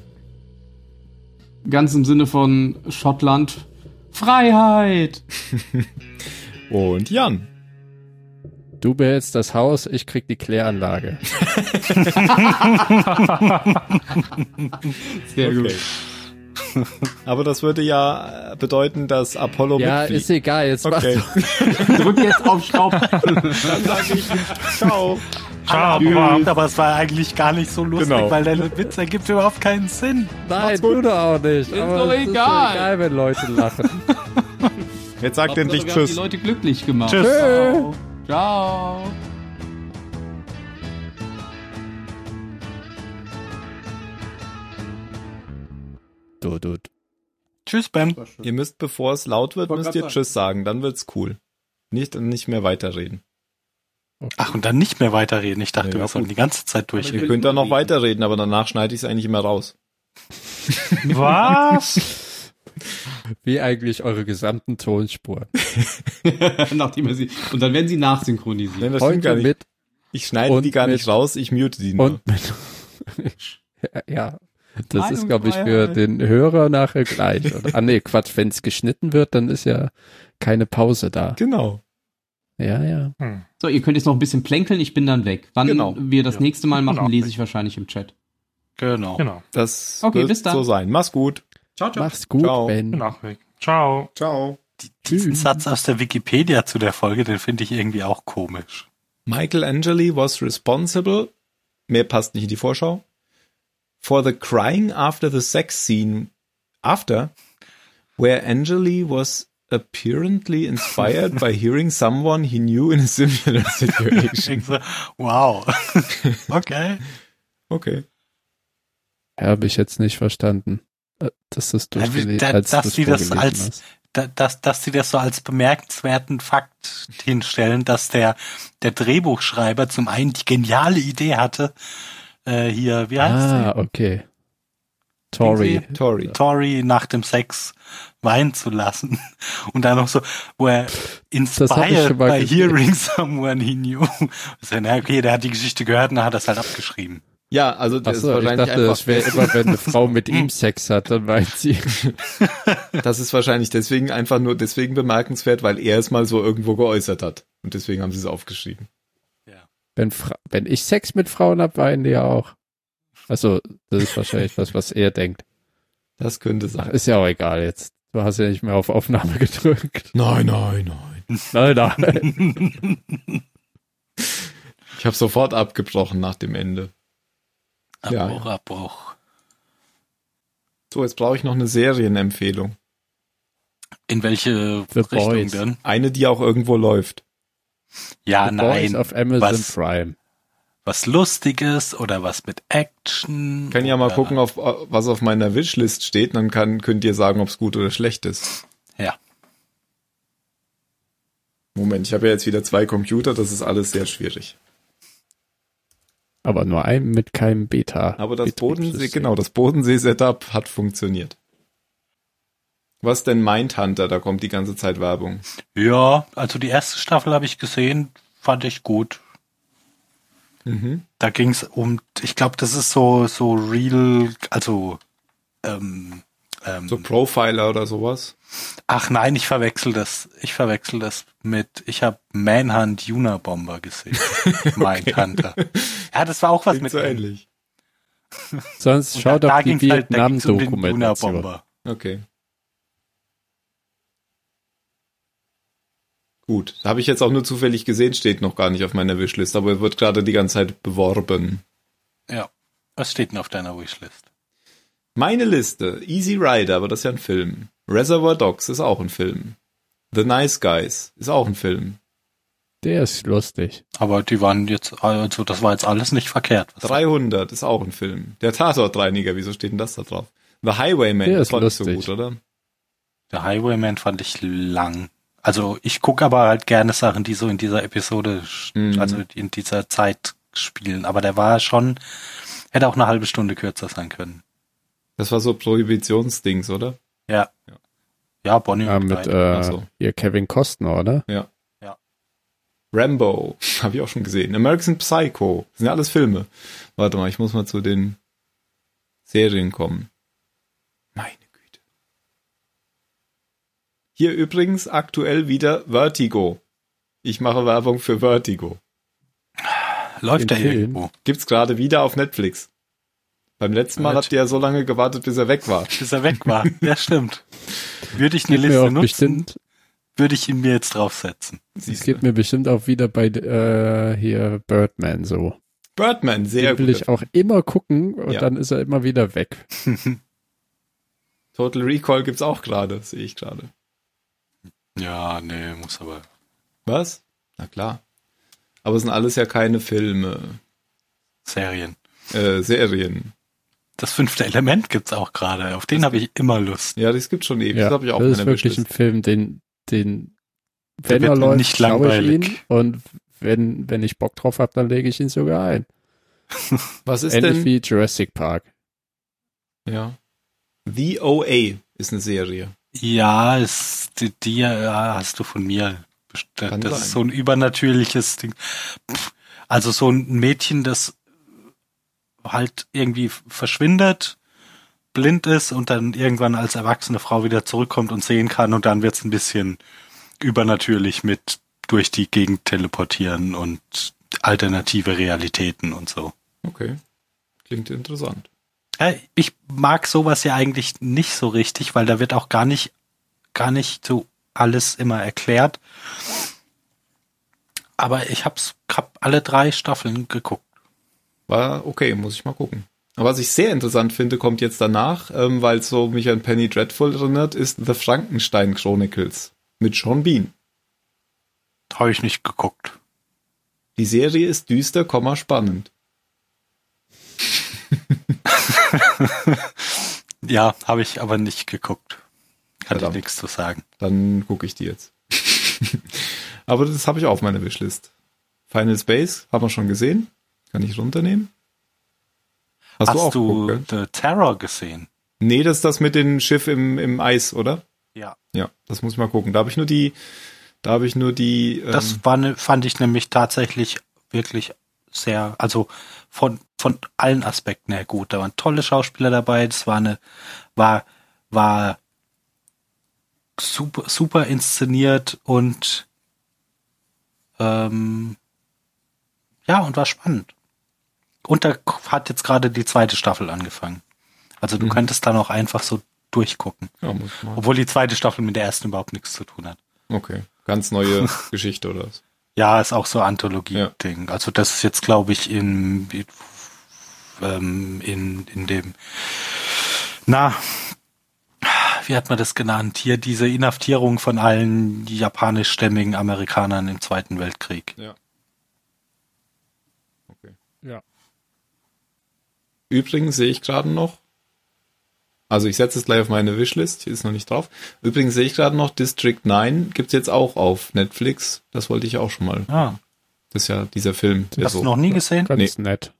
Ganz im Sinne von Schottland. Freiheit! *laughs* Und Jan. Du behältst das Haus, ich krieg die Kläranlage. *laughs* Sehr gut. Aber das würde ja äh, bedeuten, dass Apollo Ja, mitfliegt. ist egal, jetzt Okay, *laughs* Drück jetzt auf Stopp. dann sage ich ciao. Ciao, Tschüss. Aber es war eigentlich gar nicht so lustig, Genau. weil der Witz ergibt überhaupt keinen Sinn. Nein, du doch auch nicht. Ist aber doch es egal. egal, wenn Leute lachen. *laughs* Jetzt sagt endlich haben die Tschüss. Leute glücklich gemacht. Tschüss. Ciao. Ciao. Du, du. Tschüss, Ben. Ihr müsst, bevor es laut wird, müsst ihr sagen. Tschüss sagen, dann wird's cool. Nicht, nicht mehr weiterreden. Ach, und dann nicht mehr weiterreden. Ich dachte, Ja, wir sollen gut. die ganze Zeit Ihr durchreden. könnt dann noch weiterreden, aber danach schneide ich es eigentlich immer raus. *laughs* Was? Wie eigentlich eure gesamten Tonspuren. *laughs* Nachdem sie, und dann werden sie nachsynchronisiert. Nein, das stimmt gar Heute nicht. mit Ich schneide die gar nicht raus, ich mute die nur. und mit. *laughs* ja, das ist, glaube ich, für den Hörer nachher gleich. Oder? Ah, nee, Quatsch, wenn es geschnitten wird, dann ist ja keine Pause da. genau. Ja, ja. Hm. So, ihr könnt jetzt noch ein bisschen plänkeln, ich bin dann weg. Wann Genau. wir das Ja. nächste Mal machen, Genau. lese ich wahrscheinlich im Chat. Genau. Genau. Das Okay, wird bis dann. so sein. Mach's gut. Ciao, Mach's gut, Ciao. Ben. Bin auch weg. Ciao. Ciao. Diesen Satz aus der Wikipedia zu der Folge, den finde ich irgendwie auch komisch. Michael Angeli was responsible, mehr passt nicht in die Vorschau, for the crying after the sex scene after, where Angeli was apparently inspired by hearing someone he knew in a similar *laughs* situation. wow. *laughs* okay. Okay. Habe ich jetzt nicht verstanden. Äh, Dass das Ja, wie- durchgelesen da- als dass du's die das als- hast. Da, dass, dass sie das so als bemerkenswerten Fakt hinstellen, dass der, der Drehbuchschreiber zum einen die geniale Idee hatte, äh, hier, wie heißt Ah, okay. Tori. Tori. Tori nach dem Sex weinen zu lassen. *laughs* Und dann noch so, wo er ich inspired by gesehen. hearing someone he knew. *laughs* So, na, okay, der hat die Geschichte gehört und dann hat er es halt abgeschrieben. Ja, also das Achso, ist ich wahrscheinlich dachte, einfach, wäre *laughs* immer, wenn eine Frau mit ihm Sex hat, dann meint sie. das ist wahrscheinlich deswegen einfach nur deswegen bemerkenswert, weil er es mal so irgendwo geäußert hat. Und deswegen haben sie es aufgeschrieben. Wenn, Fra wenn ich Sex mit Frauen hab, weinen die ja auch. Also, das ist wahrscheinlich das, was er denkt. Das könnte Ach, sein. ist ja auch egal jetzt. Du hast ja nicht mehr auf Aufnahme *laughs* gedrückt. Nein, nein, nein. Nein, nein. *laughs* Ich habe sofort abgebrochen nach dem Ende. Ja, Abbruch, Abbruch. So, jetzt brauche ich noch eine Serienempfehlung. In welche The Richtung Boys. denn? Eine, die auch irgendwo läuft. Ja, The Boys nein. auf Amazon Was? Prime. Was Lustiges oder was mit Action? Ich kann ja mal gucken, auf, was auf meiner Wishlist steht, dann kann, könnt ihr sagen, ob es gut oder schlecht ist. Ja. Moment, ich habe ja jetzt wieder zwei Computer, das ist alles sehr schwierig. Aber nur ein mit keinem Beta. Aber das Bodensee, genau, das Bodensee-Setup hat funktioniert. Was denn Mindhunter? Da kommt die ganze Zeit Werbung. Ja, also die erste Staffel habe ich gesehen, fand ich gut. Mhm. Da ging es um, ich glaube, das ist so so real, also ähm, ähm, So Profiler oder sowas. ach nein, ich verwechsel das, ich verwechsel das mit, ich habe Manhunt Unabomber gesehen, *laughs* Mindhunter. Ja, das war auch was Klingt mit so ähnlich. Sonst Und schau da- doch da die halt- um Vietnam-Dokumentation. Unabomber. Okay. Gut, habe ich jetzt auch nur zufällig gesehen, steht noch gar nicht auf meiner Wishlist, aber wird gerade die ganze Zeit beworben. Ja, was steht denn auf deiner Wishlist? Meine Liste, Easy Rider, aber das ist ja ein Film. Reservoir Dogs ist auch ein Film. The Nice Guys ist auch ein Film. Der ist lustig. Aber die waren jetzt, also das war jetzt alles nicht verkehrt. Was 300 ist auch ein Film. Der Tatortreiniger, wieso steht denn das da drauf? The Highwayman, Der das ist war nicht so lustig. gut, oder? Der Highwayman fand ich lang. Also ich gucke aber halt gerne Sachen, die so in dieser Episode, Mhm. also in dieser Zeit spielen. Aber der war schon, hätte auch eine halbe Stunde kürzer sein können. Das war so Prohibitionsdings, oder? Ja. Ja, Bonnie Ja, und mit Clyde. äh, so. hier Kevin Costner, oder? Rambo, *laughs* habe ich auch schon gesehen. American Psycho, das sind ja alles Filme. Warte mal, ich muss mal zu den Serien kommen. Meine Güte. Hier übrigens aktuell wieder Vertigo. Ich mache Werbung für Vertigo. Läuft den der Film. irgendwo? Gibt's gerade wieder auf Netflix. Beim letzten Mal habt ihr ja so lange gewartet, bis er weg war. *laughs* Bis er weg war. ja, stimmt. Würde ich eine Liste nutzen, bestimmt, würde ich ihn mir jetzt draufsetzen. es geht mir bestimmt auch wieder bei äh, hier Birdman so. Birdman, sehr Den will gut. ich auch immer gucken und Ja. dann ist er immer wieder weg. *laughs* Total Recall gibt's auch gerade, sehe ich gerade. Ja, nee, muss aber. Was? Na klar. Aber es sind alles ja keine Filme, Serien. äh, Serien. Das fünfte Element gibt's auch gerade. Auf den habe ich immer Lust. Ja, das gibt schon ewig. Ja, das habe ich auch das ist wirklich ein. Film, den, den, wenn er mir läuft, nicht schaue ich langweilig. ihn und wenn, wenn ich Bock drauf habe, dann lege ich ihn sogar ein. *laughs* Was ist Ähnlich denn? wie Jurassic Park. Ja. The OA ist eine Serie. Ja, ist, die, die ja, hast du von mir bestellt. Kann Das sein. ist so ein übernatürliches Ding. Also so ein Mädchen, das halt irgendwie verschwindet, blind ist und dann irgendwann als erwachsene Frau wieder zurückkommt und sehen kann und dann wird's ein bisschen übernatürlich mit durch die Gegend teleportieren und alternative Realitäten und so. Okay. Klingt interessant. Ja, ich mag sowas ja eigentlich nicht so richtig, weil da wird auch gar nicht, gar nicht so alles immer erklärt. Aber ich hab's, hab alle drei Staffeln geguckt. War okay, muss ich mal gucken. Aber was ich sehr interessant finde, kommt jetzt danach, ähm, weil es so mich an Penny Dreadful erinnert, ist The Frankenstein Chronicles mit Sean Bean. Habe ich nicht geguckt. Die Serie ist düster, spannend. *laughs* *laughs* Ja, habe ich aber nicht geguckt. Kann Verdammt. ich nichts zu sagen. Dann gucke ich die jetzt. *laughs* Aber das habe ich auch auf meiner Wishlist. Final Space haben wir schon gesehen. Kann ich runternehmen? Hast, Hast du auch du geguckt? The Terror gesehen? Nee, das ist das mit dem Schiff im, im Eis, oder? Ja. Ja, das muss ich mal gucken. Da habe ich nur die, da habe ich nur die. Ähm, Das war ne, fand ich nämlich tatsächlich wirklich sehr, also von, von allen Aspekten her gut. Da waren tolle Schauspieler dabei, das war eine, war, war super, super inszeniert und ähm, ja, und war spannend. Und da hat jetzt gerade die zweite Staffel angefangen. Also du Mhm. könntest dann auch einfach so durchgucken. ja. Obwohl die zweite Staffel mit der ersten überhaupt nichts zu tun hat. Okay, ganz neue *laughs* Geschichte oder was? Ja, ist auch so Anthologie-Ding. Also das ist jetzt, glaube ich, in, ähm, in, in dem, na, wie hat man das genannt? Hier diese Inhaftierung von allen japanischstämmigen Amerikanern im Zweiten Weltkrieg. Ja. Okay. Ja. Übrigens sehe ich gerade noch, also ich setze es gleich auf meine Wishlist, hier ist noch nicht drauf. Übrigens sehe ich gerade noch, District 9 gibt's jetzt auch auf Netflix. Das wollte ich auch schon mal. Ja, Das ist ja dieser Film. Der hast so, du noch nie gesehen? Ganz nett.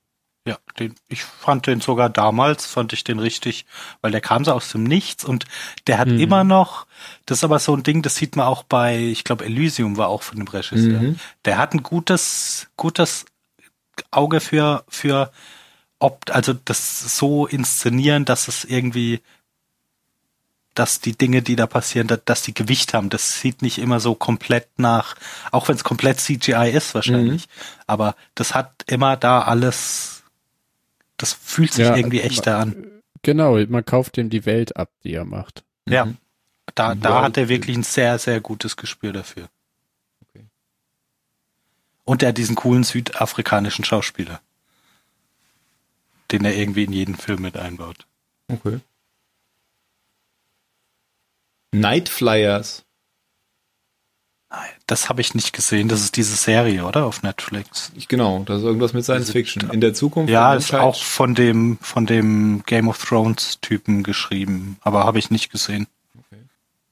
Ja, den, ich fand den sogar damals, fand ich den richtig, weil der kam so aus dem Nichts und der hat Mhm. immer noch, das ist aber so ein Ding, das sieht man auch bei, ich glaube Elysium war auch von dem Regisseur. Mhm. Der hat ein gutes, gutes Auge für, für ob, also das so inszenieren, dass es irgendwie, dass die Dinge, die da passieren, dass, dass die Gewicht haben. Das sieht nicht immer so komplett nach, auch wenn es komplett CGI ist wahrscheinlich. Aber das hat immer da alles, das fühlt sich Ja, irgendwie echter an. Genau, man kauft ihm die Welt ab, die er macht. Ja, Mhm. da, da Wow. hat er wirklich ein sehr, sehr gutes Gespür dafür. Okay. Und er hat diesen coolen südafrikanischen Schauspieler, den er irgendwie in jeden Film mit einbaut. Okay. Night Flyers. Nein, das habe ich nicht gesehen. Das ist diese Serie, oder? Auf Netflix. Ich, genau, das ist irgendwas mit Science Fiction. In der Zukunft. Ja, ist auch von dem, von dem Game of Thrones Typen geschrieben, aber habe ich nicht gesehen.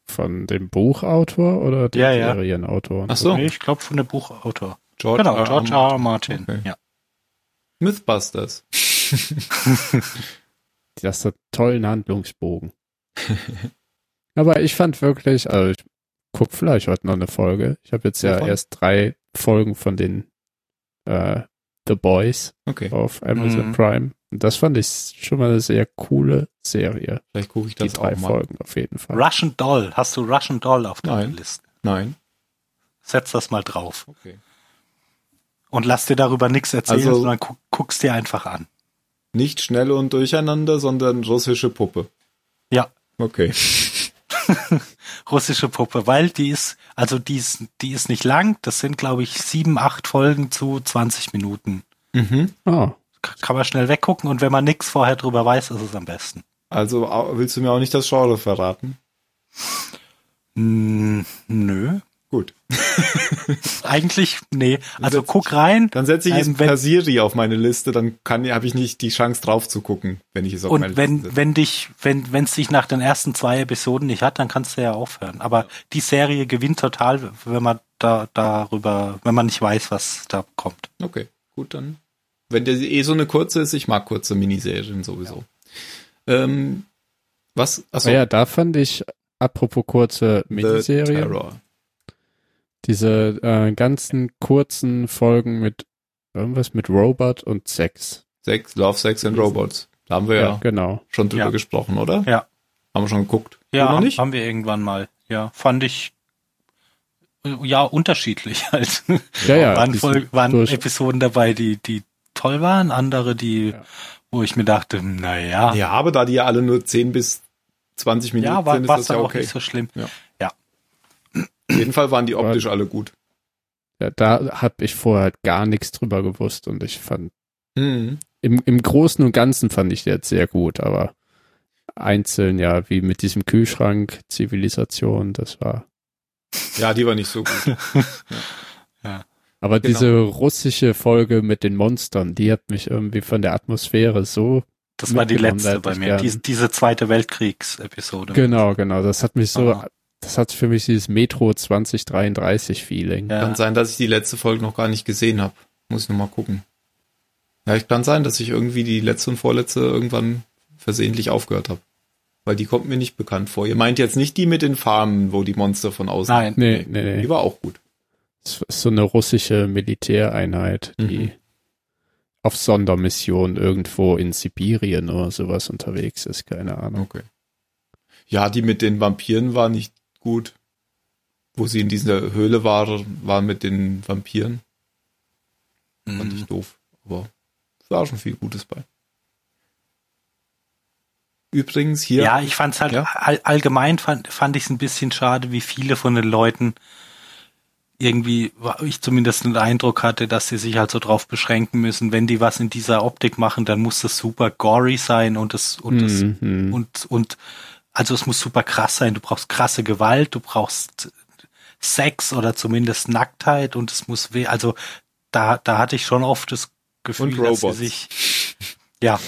Von dem Buchautor oder dem Ja, ja. Serienautor? Ach so. Nee, ich glaube von dem Buchautor. George genau. R. George R. R. Martin. Okay. Ja. Mythbusters. *laughs* Das hat einen tollen Handlungsbogen. *laughs* Aber ich fand wirklich, also ich guck vielleicht heute noch eine Folge. Ich habe jetzt ja Wovon? erst drei Folgen von den äh, The Boys Okay, auf Amazon Mhm. Prime. Und das fand ich schon mal eine sehr coole Serie. vielleicht gucke ich Die das drei auch mal. Folgen auf jeden Fall. Russian Doll. Hast du Russian Doll auf deiner Nein. Liste? Nein. Setz das mal drauf. Okay. Und lass dir darüber nichts erzählen, Also- sondern guck, guck's dir einfach an. Nicht schnell und durcheinander, sondern russische Puppe. Ja. Okay. *laughs* Russische Puppe, weil die ist, also die ist, die ist nicht lang. Das sind, glaube ich, sieben, acht Folgen zu 20 Minuten. Mhm. Oh, Kann man schnell weggucken und wenn man nichts vorher drüber weiß, ist es am besten. Also willst du mir auch nicht das Genre verraten? Hm, nö. Gut. *laughs* Eigentlich, nee. Also setz guck rein. Dann setze ich Ähm, es wenn- per Siri auf meine Liste, dann kann habe ich nicht die Chance drauf zu gucken, wenn ich es auf meine Und wenn, Liste setze. wenn dich, wenn, wenn es dich nach den ersten zwei Episoden nicht hat, dann kannst du ja aufhören. Aber die Serie gewinnt total, wenn man da, darüber, wenn man nicht weiß, was da kommt. Okay, gut, dann. Wenn der eh so eine kurze ist, ich mag kurze Miniserien sowieso. Ähm, was? Achso, Ah ja, da fand ich, apropos kurze The Miniserie, Terror. Diese äh, ganzen kurzen Folgen mit irgendwas mit Robot und Sex. Sex, Love, Sex and Robots. Da haben wir ja, genau. schon drüber Ja. gesprochen, oder? Ja. Haben wir schon geguckt? Ja, nicht? haben wir irgendwann mal. Ja, fand ich, ja, unterschiedlich *laughs* halt. Ja, ja. waren sind waren durch- Episoden dabei, die, die toll waren, andere, die, Ja. wo ich mir dachte, naja, Ja, aber da die ja alle nur 10 bis 20 Minuten ja, war, sind, ist war das dann ja auch okay. nicht so schlimm. Auf jeden Fall waren die optisch alle gut. Ja, da habe ich vorher halt gar nichts drüber gewusst und ich fand, Mhm. im, im Großen und Ganzen fand ich die jetzt sehr gut, aber einzeln, ja, wie mit diesem Kühlschrank, Zivilisation, das war. Ja, die war nicht so gut. *laughs* Aber Genau. diese russische Folge mit den Monstern, die hat mich irgendwie von der Atmosphäre so. Das war die letzte bei mir, diese, diese Zweite Weltkriegs-Episode. Genau, genau. Das hat mich so, Aha. Das hat für mich dieses Metro 2033 Feeling. Ja. Kann sein, dass ich die letzte Folge noch gar nicht gesehen habe. Muss ich noch mal gucken. Ja, ich kann sein, dass ich irgendwie die letzte und vorletzte irgendwann versehentlich aufgehört habe. Weil die kommt mir nicht bekannt vor. Ihr meint jetzt nicht die mit den Farmen, wo die Monster von außen. Nein, Nee, nee, nee. Die war auch gut. Das ist so eine russische Militäreinheit, die Mhm. auf Sondermission irgendwo in Sibirien oder sowas unterwegs ist, keine Ahnung. Okay. Ja, die mit den Vampiren war nicht gut. Wo sie in dieser Höhle war, war mit den Vampiren. Fand ich Mhm. doof. Aber es war schon viel Gutes bei. Übrigens hier. Ja, ich fand's halt Ja. all, allgemein fand, fand ich es ein bisschen schade, wie viele von den Leuten irgendwie, ich zumindest den Eindruck hatte, dass sie sich halt so drauf beschränken müssen, wenn die was in dieser Optik machen, dann muss das super gory sein und es und es Mhm. und und also es muss super krass sein. Du brauchst krasse Gewalt, du brauchst Sex oder zumindest Nacktheit und es muss weh. Also da da hatte ich schon oft das Gefühl, dass sie sich ja,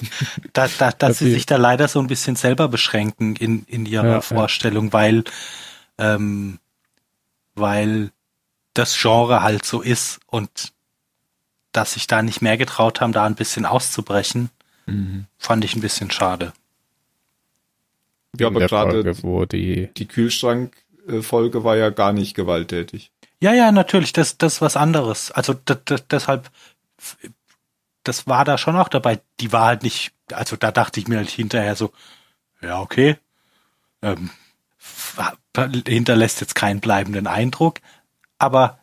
*laughs* da, da, dass sie sich da leider so ein bisschen selber beschränken in, in ihrer Ja, ja. Vorstellung, weil, ähm, weil das Genre halt so ist und dass sich da nicht mehr getraut haben, da ein bisschen auszubrechen, Mhm. fand ich ein bisschen schade. Ja, aber gerade wo die die Kühlschrank-Folge war ja gar nicht gewalttätig. Ja, ja, natürlich, das, das ist was anderes. Also deshalb, das war da schon auch dabei. Die war halt nicht, also da dachte ich mir halt hinterher so, ja, okay, ähm, hinterlässt jetzt keinen bleibenden Eindruck, aber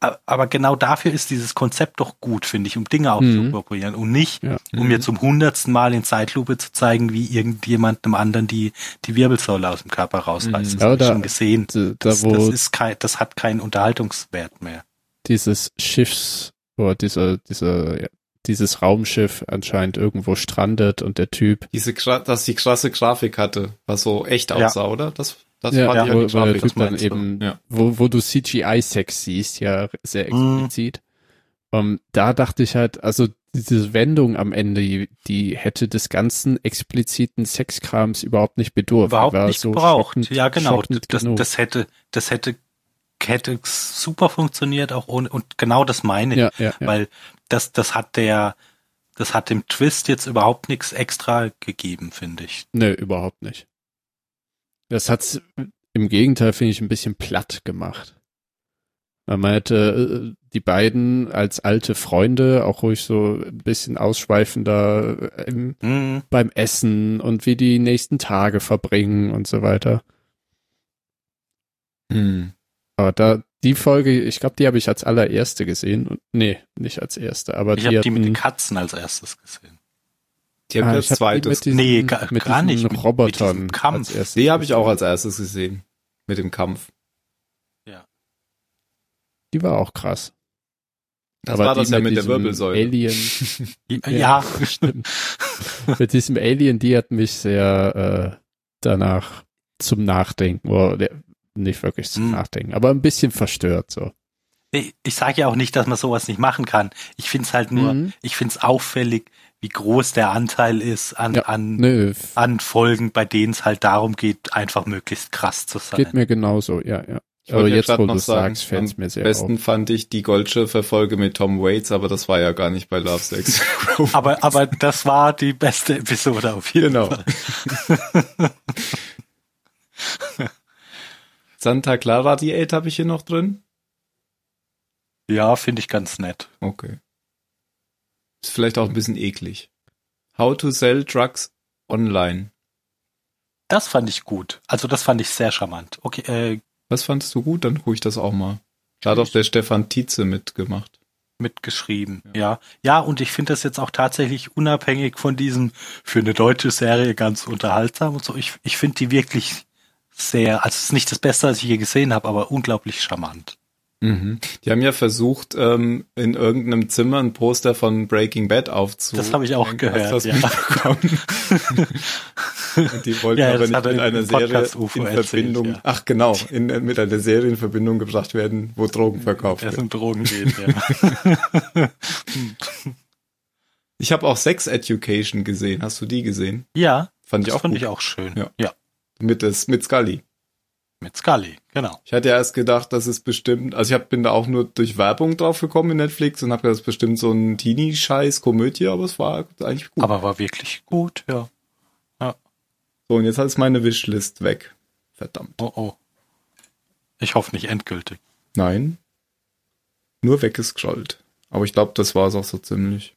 aber genau dafür ist dieses Konzept doch gut, finde ich, um Dinge auszuprobieren und nicht, Ja. um mir zum hundertsten Mal in Zeitlupe zu zeigen, wie irgendjemand einem anderen die, die Wirbelsäule aus dem Körper rausreißt. Das Ja, habe ich schon gesehen. da, Das, das ist kein, das hat keinen Unterhaltungswert mehr. dieses Schiffs oder dieser, dieser, ja, dieses Raumschiff anscheinend irgendwo strandet und der Typ Diese, dass die krasse Grafik hatte, was so echt Ja. aussah, oder? Das, das ja, fand ich wo. Typ dann eben, Ja. wo, wo du CGI-Sex siehst, ja, sehr Mhm. explizit. Ähm, da dachte ich halt, also diese Wendung am Ende, die, hätte des ganzen expliziten Sexkrams überhaupt nicht bedurft. Überhaupt war nicht so gebraucht. schockend- Ja, genau. Das, das hätte, das hätte, hätte super funktioniert, auch ohne, und genau das meine ich. ja, ja, ja. Weil das, das hat der, das hat dem Twist jetzt überhaupt nichts extra gegeben, finde ich. Nö, überhaupt nicht. Das hat's im Gegenteil, finde ich, ein bisschen platt gemacht. Man hätte äh, die beiden als alte Freunde auch ruhig so ein bisschen ausschweifender im, Mhm. beim Essen und wie die nächsten Tage verbringen und so weiter. Hm. Aber da, die Folge, ich glaube, die habe ich als allererste gesehen. Und, nee, nicht als erste, aber Ich die habe die mit den Katzen als erstes gesehen. Die habe Ah, ich hab zweites. mit diesen, Nee, gar- mit gar nicht, mit- mit Robotern diesem Kampf. als Die habe ich auch als erstes gesehen. Mit dem Kampf. Die war auch krass. Das war die das ja mit der diesem Wirbelsäule. Alien, *laughs* Ja, stimmt. *laughs* mit diesem Alien, die hat mich sehr äh, danach zum Nachdenken, oder der- nicht wirklich zum Hm. Nachdenken, aber ein bisschen verstört so. ich, ich sage ja auch nicht, dass man sowas nicht machen kann. Ich finde es halt nur, Mhm. ich finde es auffällig, wie groß der Anteil ist an, Ja, an, Nö, an Folgen, bei denen es halt darum geht, einfach möglichst krass zu sein. geht mir genauso, ja, ja. Ich Aber jetzt, wo noch du sagen, sagst, fällt es am mir sehr Am besten auf. fand ich die Goldschiffer-Folge mit Tom Waits, aber das war ja gar nicht bei Love Sex. *laughs* Aber, aber das war die beste Episode auf jeden Genau. Fall. *laughs* Santa Clara Diät habe ich hier noch drin. Ja, finde ich ganz nett. Okay. Ist vielleicht auch ein bisschen eklig. How to sell drugs online. Das fand ich gut. Also das fand ich sehr charmant. Okay, äh, Was fandst du gut? Dann gucke ich das auch mal. Da hat auch der Stefan Tietze mitgemacht. mitgeschrieben. Ja. ja, und ich finde das jetzt auch tatsächlich unabhängig von diesem für eine deutsche Serie ganz unterhaltsam und so. Ich, ich finde die wirklich sehr, also es ist nicht das Beste, was ich je gesehen habe, aber unglaublich charmant. Mhm. Die haben ja versucht, ähm, in irgendeinem Zimmer ein Poster von Breaking Bad aufzu. Das habe ich auch Hast gehört, das ja. mitbekommen? Und *laughs* die wollten Ja, aber nicht mit einer Serie in erzählt, Verbindung, ja. ach genau, in, mit einer Serie in Verbindung gebracht werden, wo Drogen verkauft Der es werden. um Drogen geht, ja. *laughs* Ich habe auch Sex Education gesehen. Hast du die gesehen? ja, Fand ich auch fand gut. ich auch schön. Ja. ja. Mit, das, mit Scully. Mit Scully, genau. Ich hatte ja erst gedacht, das ist bestimmt, also ich hab, bin da auch nur durch Werbung drauf gekommen in Netflix und habe gedacht, das ist bestimmt so ein Teenie-Scheiß-Komödie, aber es war eigentlich gut. Aber war wirklich gut, ja. so, und jetzt ist meine Wishlist weg. Verdammt. Oh oh. Ich hoffe nicht endgültig. Nein. Nur weggescrollt. Aber ich glaube, das war es auch so ziemlich.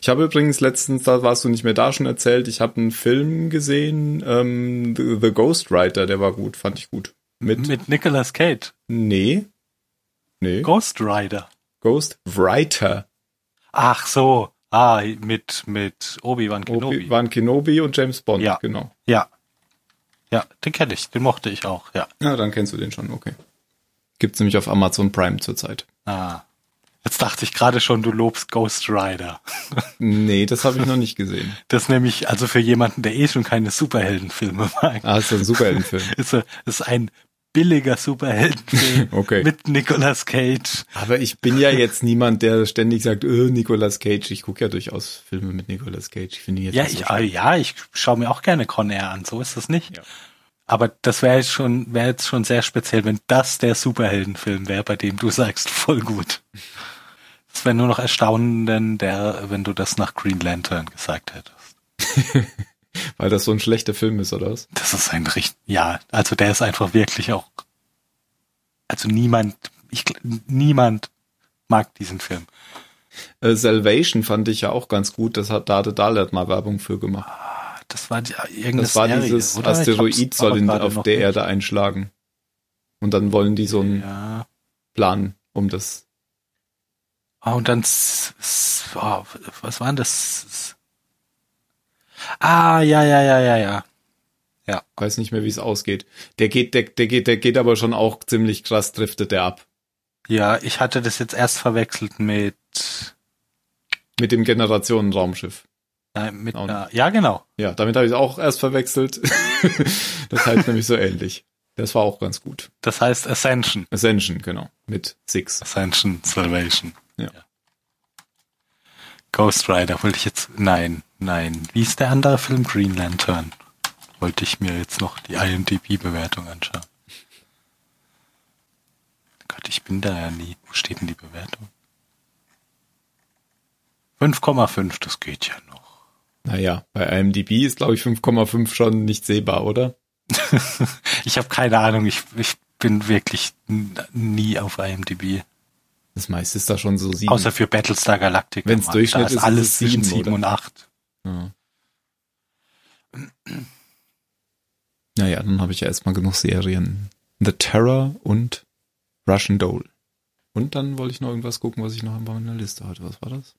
Ich habe übrigens letztens, da warst du nicht mehr da schon erzählt, ich habe einen Film gesehen, ähm, The, The Ghostwriter, der war gut, fand ich gut. Mit, Mit Nicolas Cage. nee, nee, Ghost Rider. Ghostwriter. Ach so. Ah, mit, mit Obi-Wan Kenobi. Obi-Wan Kenobi und James Bond, Ja. genau. Ja. Ja, den kenne ich. Den mochte ich auch, ja. Ja, dann kennst du den schon, okay. Gibt's nämlich auf Amazon Prime zurzeit. Ah. Jetzt dachte ich gerade schon, du lobst Ghost Rider. Nee, das habe ich noch nicht gesehen. *laughs* Das nämlich, also für jemanden, der eh schon keine Superheldenfilme mag, Ah, ist ein Superheldenfilm. *laughs* ist, ist ein billiger Superheldenfilm *laughs* Okay. mit Nicolas Cage. Aber ich bin ja jetzt niemand, der ständig sagt, äh, Nicolas Cage. Ich gucke ja durchaus Filme mit Nicolas Cage. Ich finde jetzt Ja, so ich, ah, ja, ich schaue mir auch gerne Con Air an, so ist das nicht. Ja. Aber das wäre jetzt schon, wäre jetzt schon sehr speziell, wenn das der Superheldenfilm wäre, bei dem du sagst, voll gut. Das wäre nur noch erstaunend, der, wenn du das nach Green Lantern gesagt hättest. *laughs* Weil das so ein schlechter Film ist, oder was? Das ist ein richtig, ja, also der ist einfach wirklich auch, also niemand, ich, niemand mag diesen Film. Äh, Salvation fand ich ja auch ganz gut. Das hat Dade Dahlert mal Werbung für gemacht. Das war die, irgendeine Das war Serie, dieses oder? Asteroid soll in, auf der. Erde einschlagen. Und dann wollen die so einen Ja. Plan um das. Ah, und dann, oh, was war denn das? Ah, ja, ja, ja, ja, ja. Weiß nicht mehr, wie es ausgeht. Der geht, der, der geht, der geht aber schon auch ziemlich krass, driftet der ab. Ja, ich hatte das jetzt erst verwechselt mit, Mit dem Generationenraumschiff. nein, mit, äh, ja, genau. Ja, damit habe ich es auch erst verwechselt. *laughs* das heißt nämlich so ähnlich. Das war auch ganz gut. Das heißt Ascension. Ascension, genau. Mit Six. Ascension Salvation. Ja. Ghost Rider wollte ich jetzt, nein, nein. Wie ist der andere Film? Green Lantern. Wollte ich mir jetzt noch die IMDb-Bewertung anschauen. Gott, ich bin da ja nie. Wo steht denn die Bewertung? 5,5, das geht ja noch. Naja, bei IMDb ist, glaube ich, 5,5 schon nicht sehbar, oder? *laughs* ich habe keine Ahnung. Ich, ich bin wirklich nie auf IMDb. Das meiste ist da schon so sieben. Außer für Battlestar Galactica. Wenn's Mann. Durchschnitt ist, ist, ist alles es zwischen sieben, 7 oder? und 8. Ja. Naja, dann habe ich ja erstmal genug Serien. The Terror und Russian Doll. Und dann wollte ich noch irgendwas gucken, was ich noch auf meiner Liste hatte. Was war das?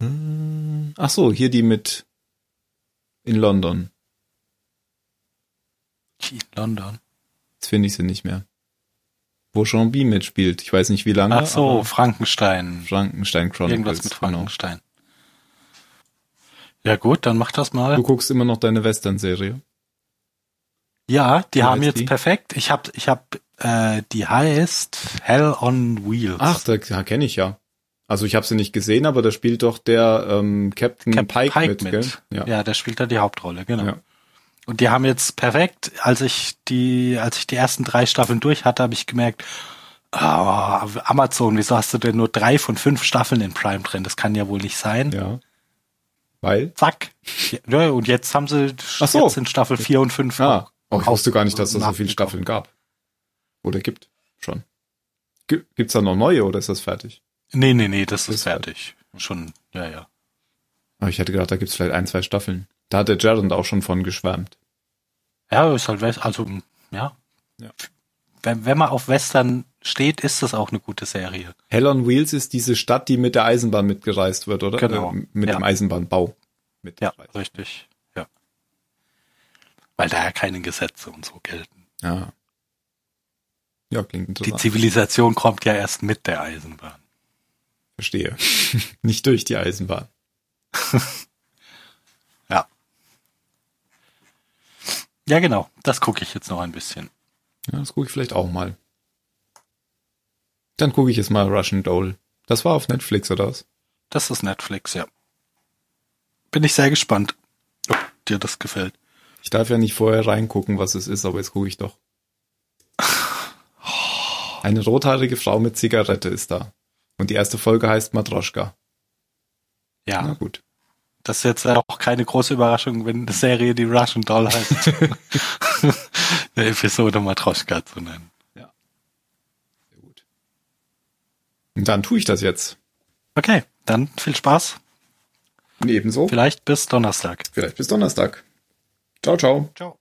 Hm, Ach so, hier die mit in London. In London. Jetzt finde ich sie nicht mehr. Wo Jean B mitspielt. Ich weiß nicht wie lange. Ach so, Frankenstein. Frankenstein Chronicles. Irgendwas mit genau. Frankenstein. Ja gut, dann mach das mal. Du guckst immer noch deine Western-Serie. Ja, die Wie haben jetzt die? perfekt. Ich hab, ich hab, äh, die heißt Hell on Wheels. Ach, da kenne ich ja. Also ich habe sie nicht gesehen, aber da spielt doch der ähm, Captain Cap- Pike, mit, mit. gell? Ja. Ja. der spielt da die Hauptrolle, genau. Ja. Und die haben jetzt perfekt, als ich die, als ich die ersten drei Staffeln durch hatte, habe ich gemerkt, ah, Amazon, wieso hast du denn nur drei von fünf Staffeln in Prime drin? Das kann ja wohl nicht sein. ja. Weil? Zack. Ja, und jetzt haben sie Ach so. jetzt in Staffel vier und fünf Ah, oh, ich Auch wusste gar nicht, dass es so viele Staffeln gab. Oder gibt. Schon. Gi- Gibt's da noch neue oder ist das fertig? Nee, nee, nee, das ist Ist fertig. Schon, ja, ja. Aber ich hätte gedacht, da gibt's vielleicht ein, zwei Staffeln. Da hat der Jared auch schon von geschwärmt. Ja, ist halt West, also, ja. Ja. Wenn, wenn man auf Western steht, ist das auch eine gute Serie. Hell on Wheels ist diese Stadt, die mit der Eisenbahn mitgereist wird, oder? Genau. Äh, mit Ja. dem Eisenbahnbau. Ja, richtig. Ja. Weil da ja keine Gesetze und so gelten. Ja. Ja, klingt Die interessant. Zivilisation kommt ja erst mit der Eisenbahn. Verstehe. *laughs* nicht durch die Eisenbahn. *laughs* Ja, genau. Das gucke ich jetzt noch ein bisschen. Ja, das gucke ich vielleicht auch mal. Dann gucke ich jetzt mal Russian Doll. Das war auf Netflix, oder was? Das ist Netflix, ja. Bin ich sehr gespannt, ob dir das gefällt. Ich darf ja nicht vorher reingucken, was es ist, aber jetzt gucke ich doch. Eine rothaarige Frau mit Zigarette ist da. Und die erste Folge heißt Matroschka. Ja, Na gut. Das ist jetzt auch keine große Überraschung, wenn eine Serie die Russian Doll heißt. *laughs* eine Episode Matroschka zu nennen. Sehr gut. Und dann tue ich das jetzt. Okay, dann viel Spaß. Und ebenso. Vielleicht bis Donnerstag. Vielleicht bis Donnerstag. Ciao, ciao. Ciao.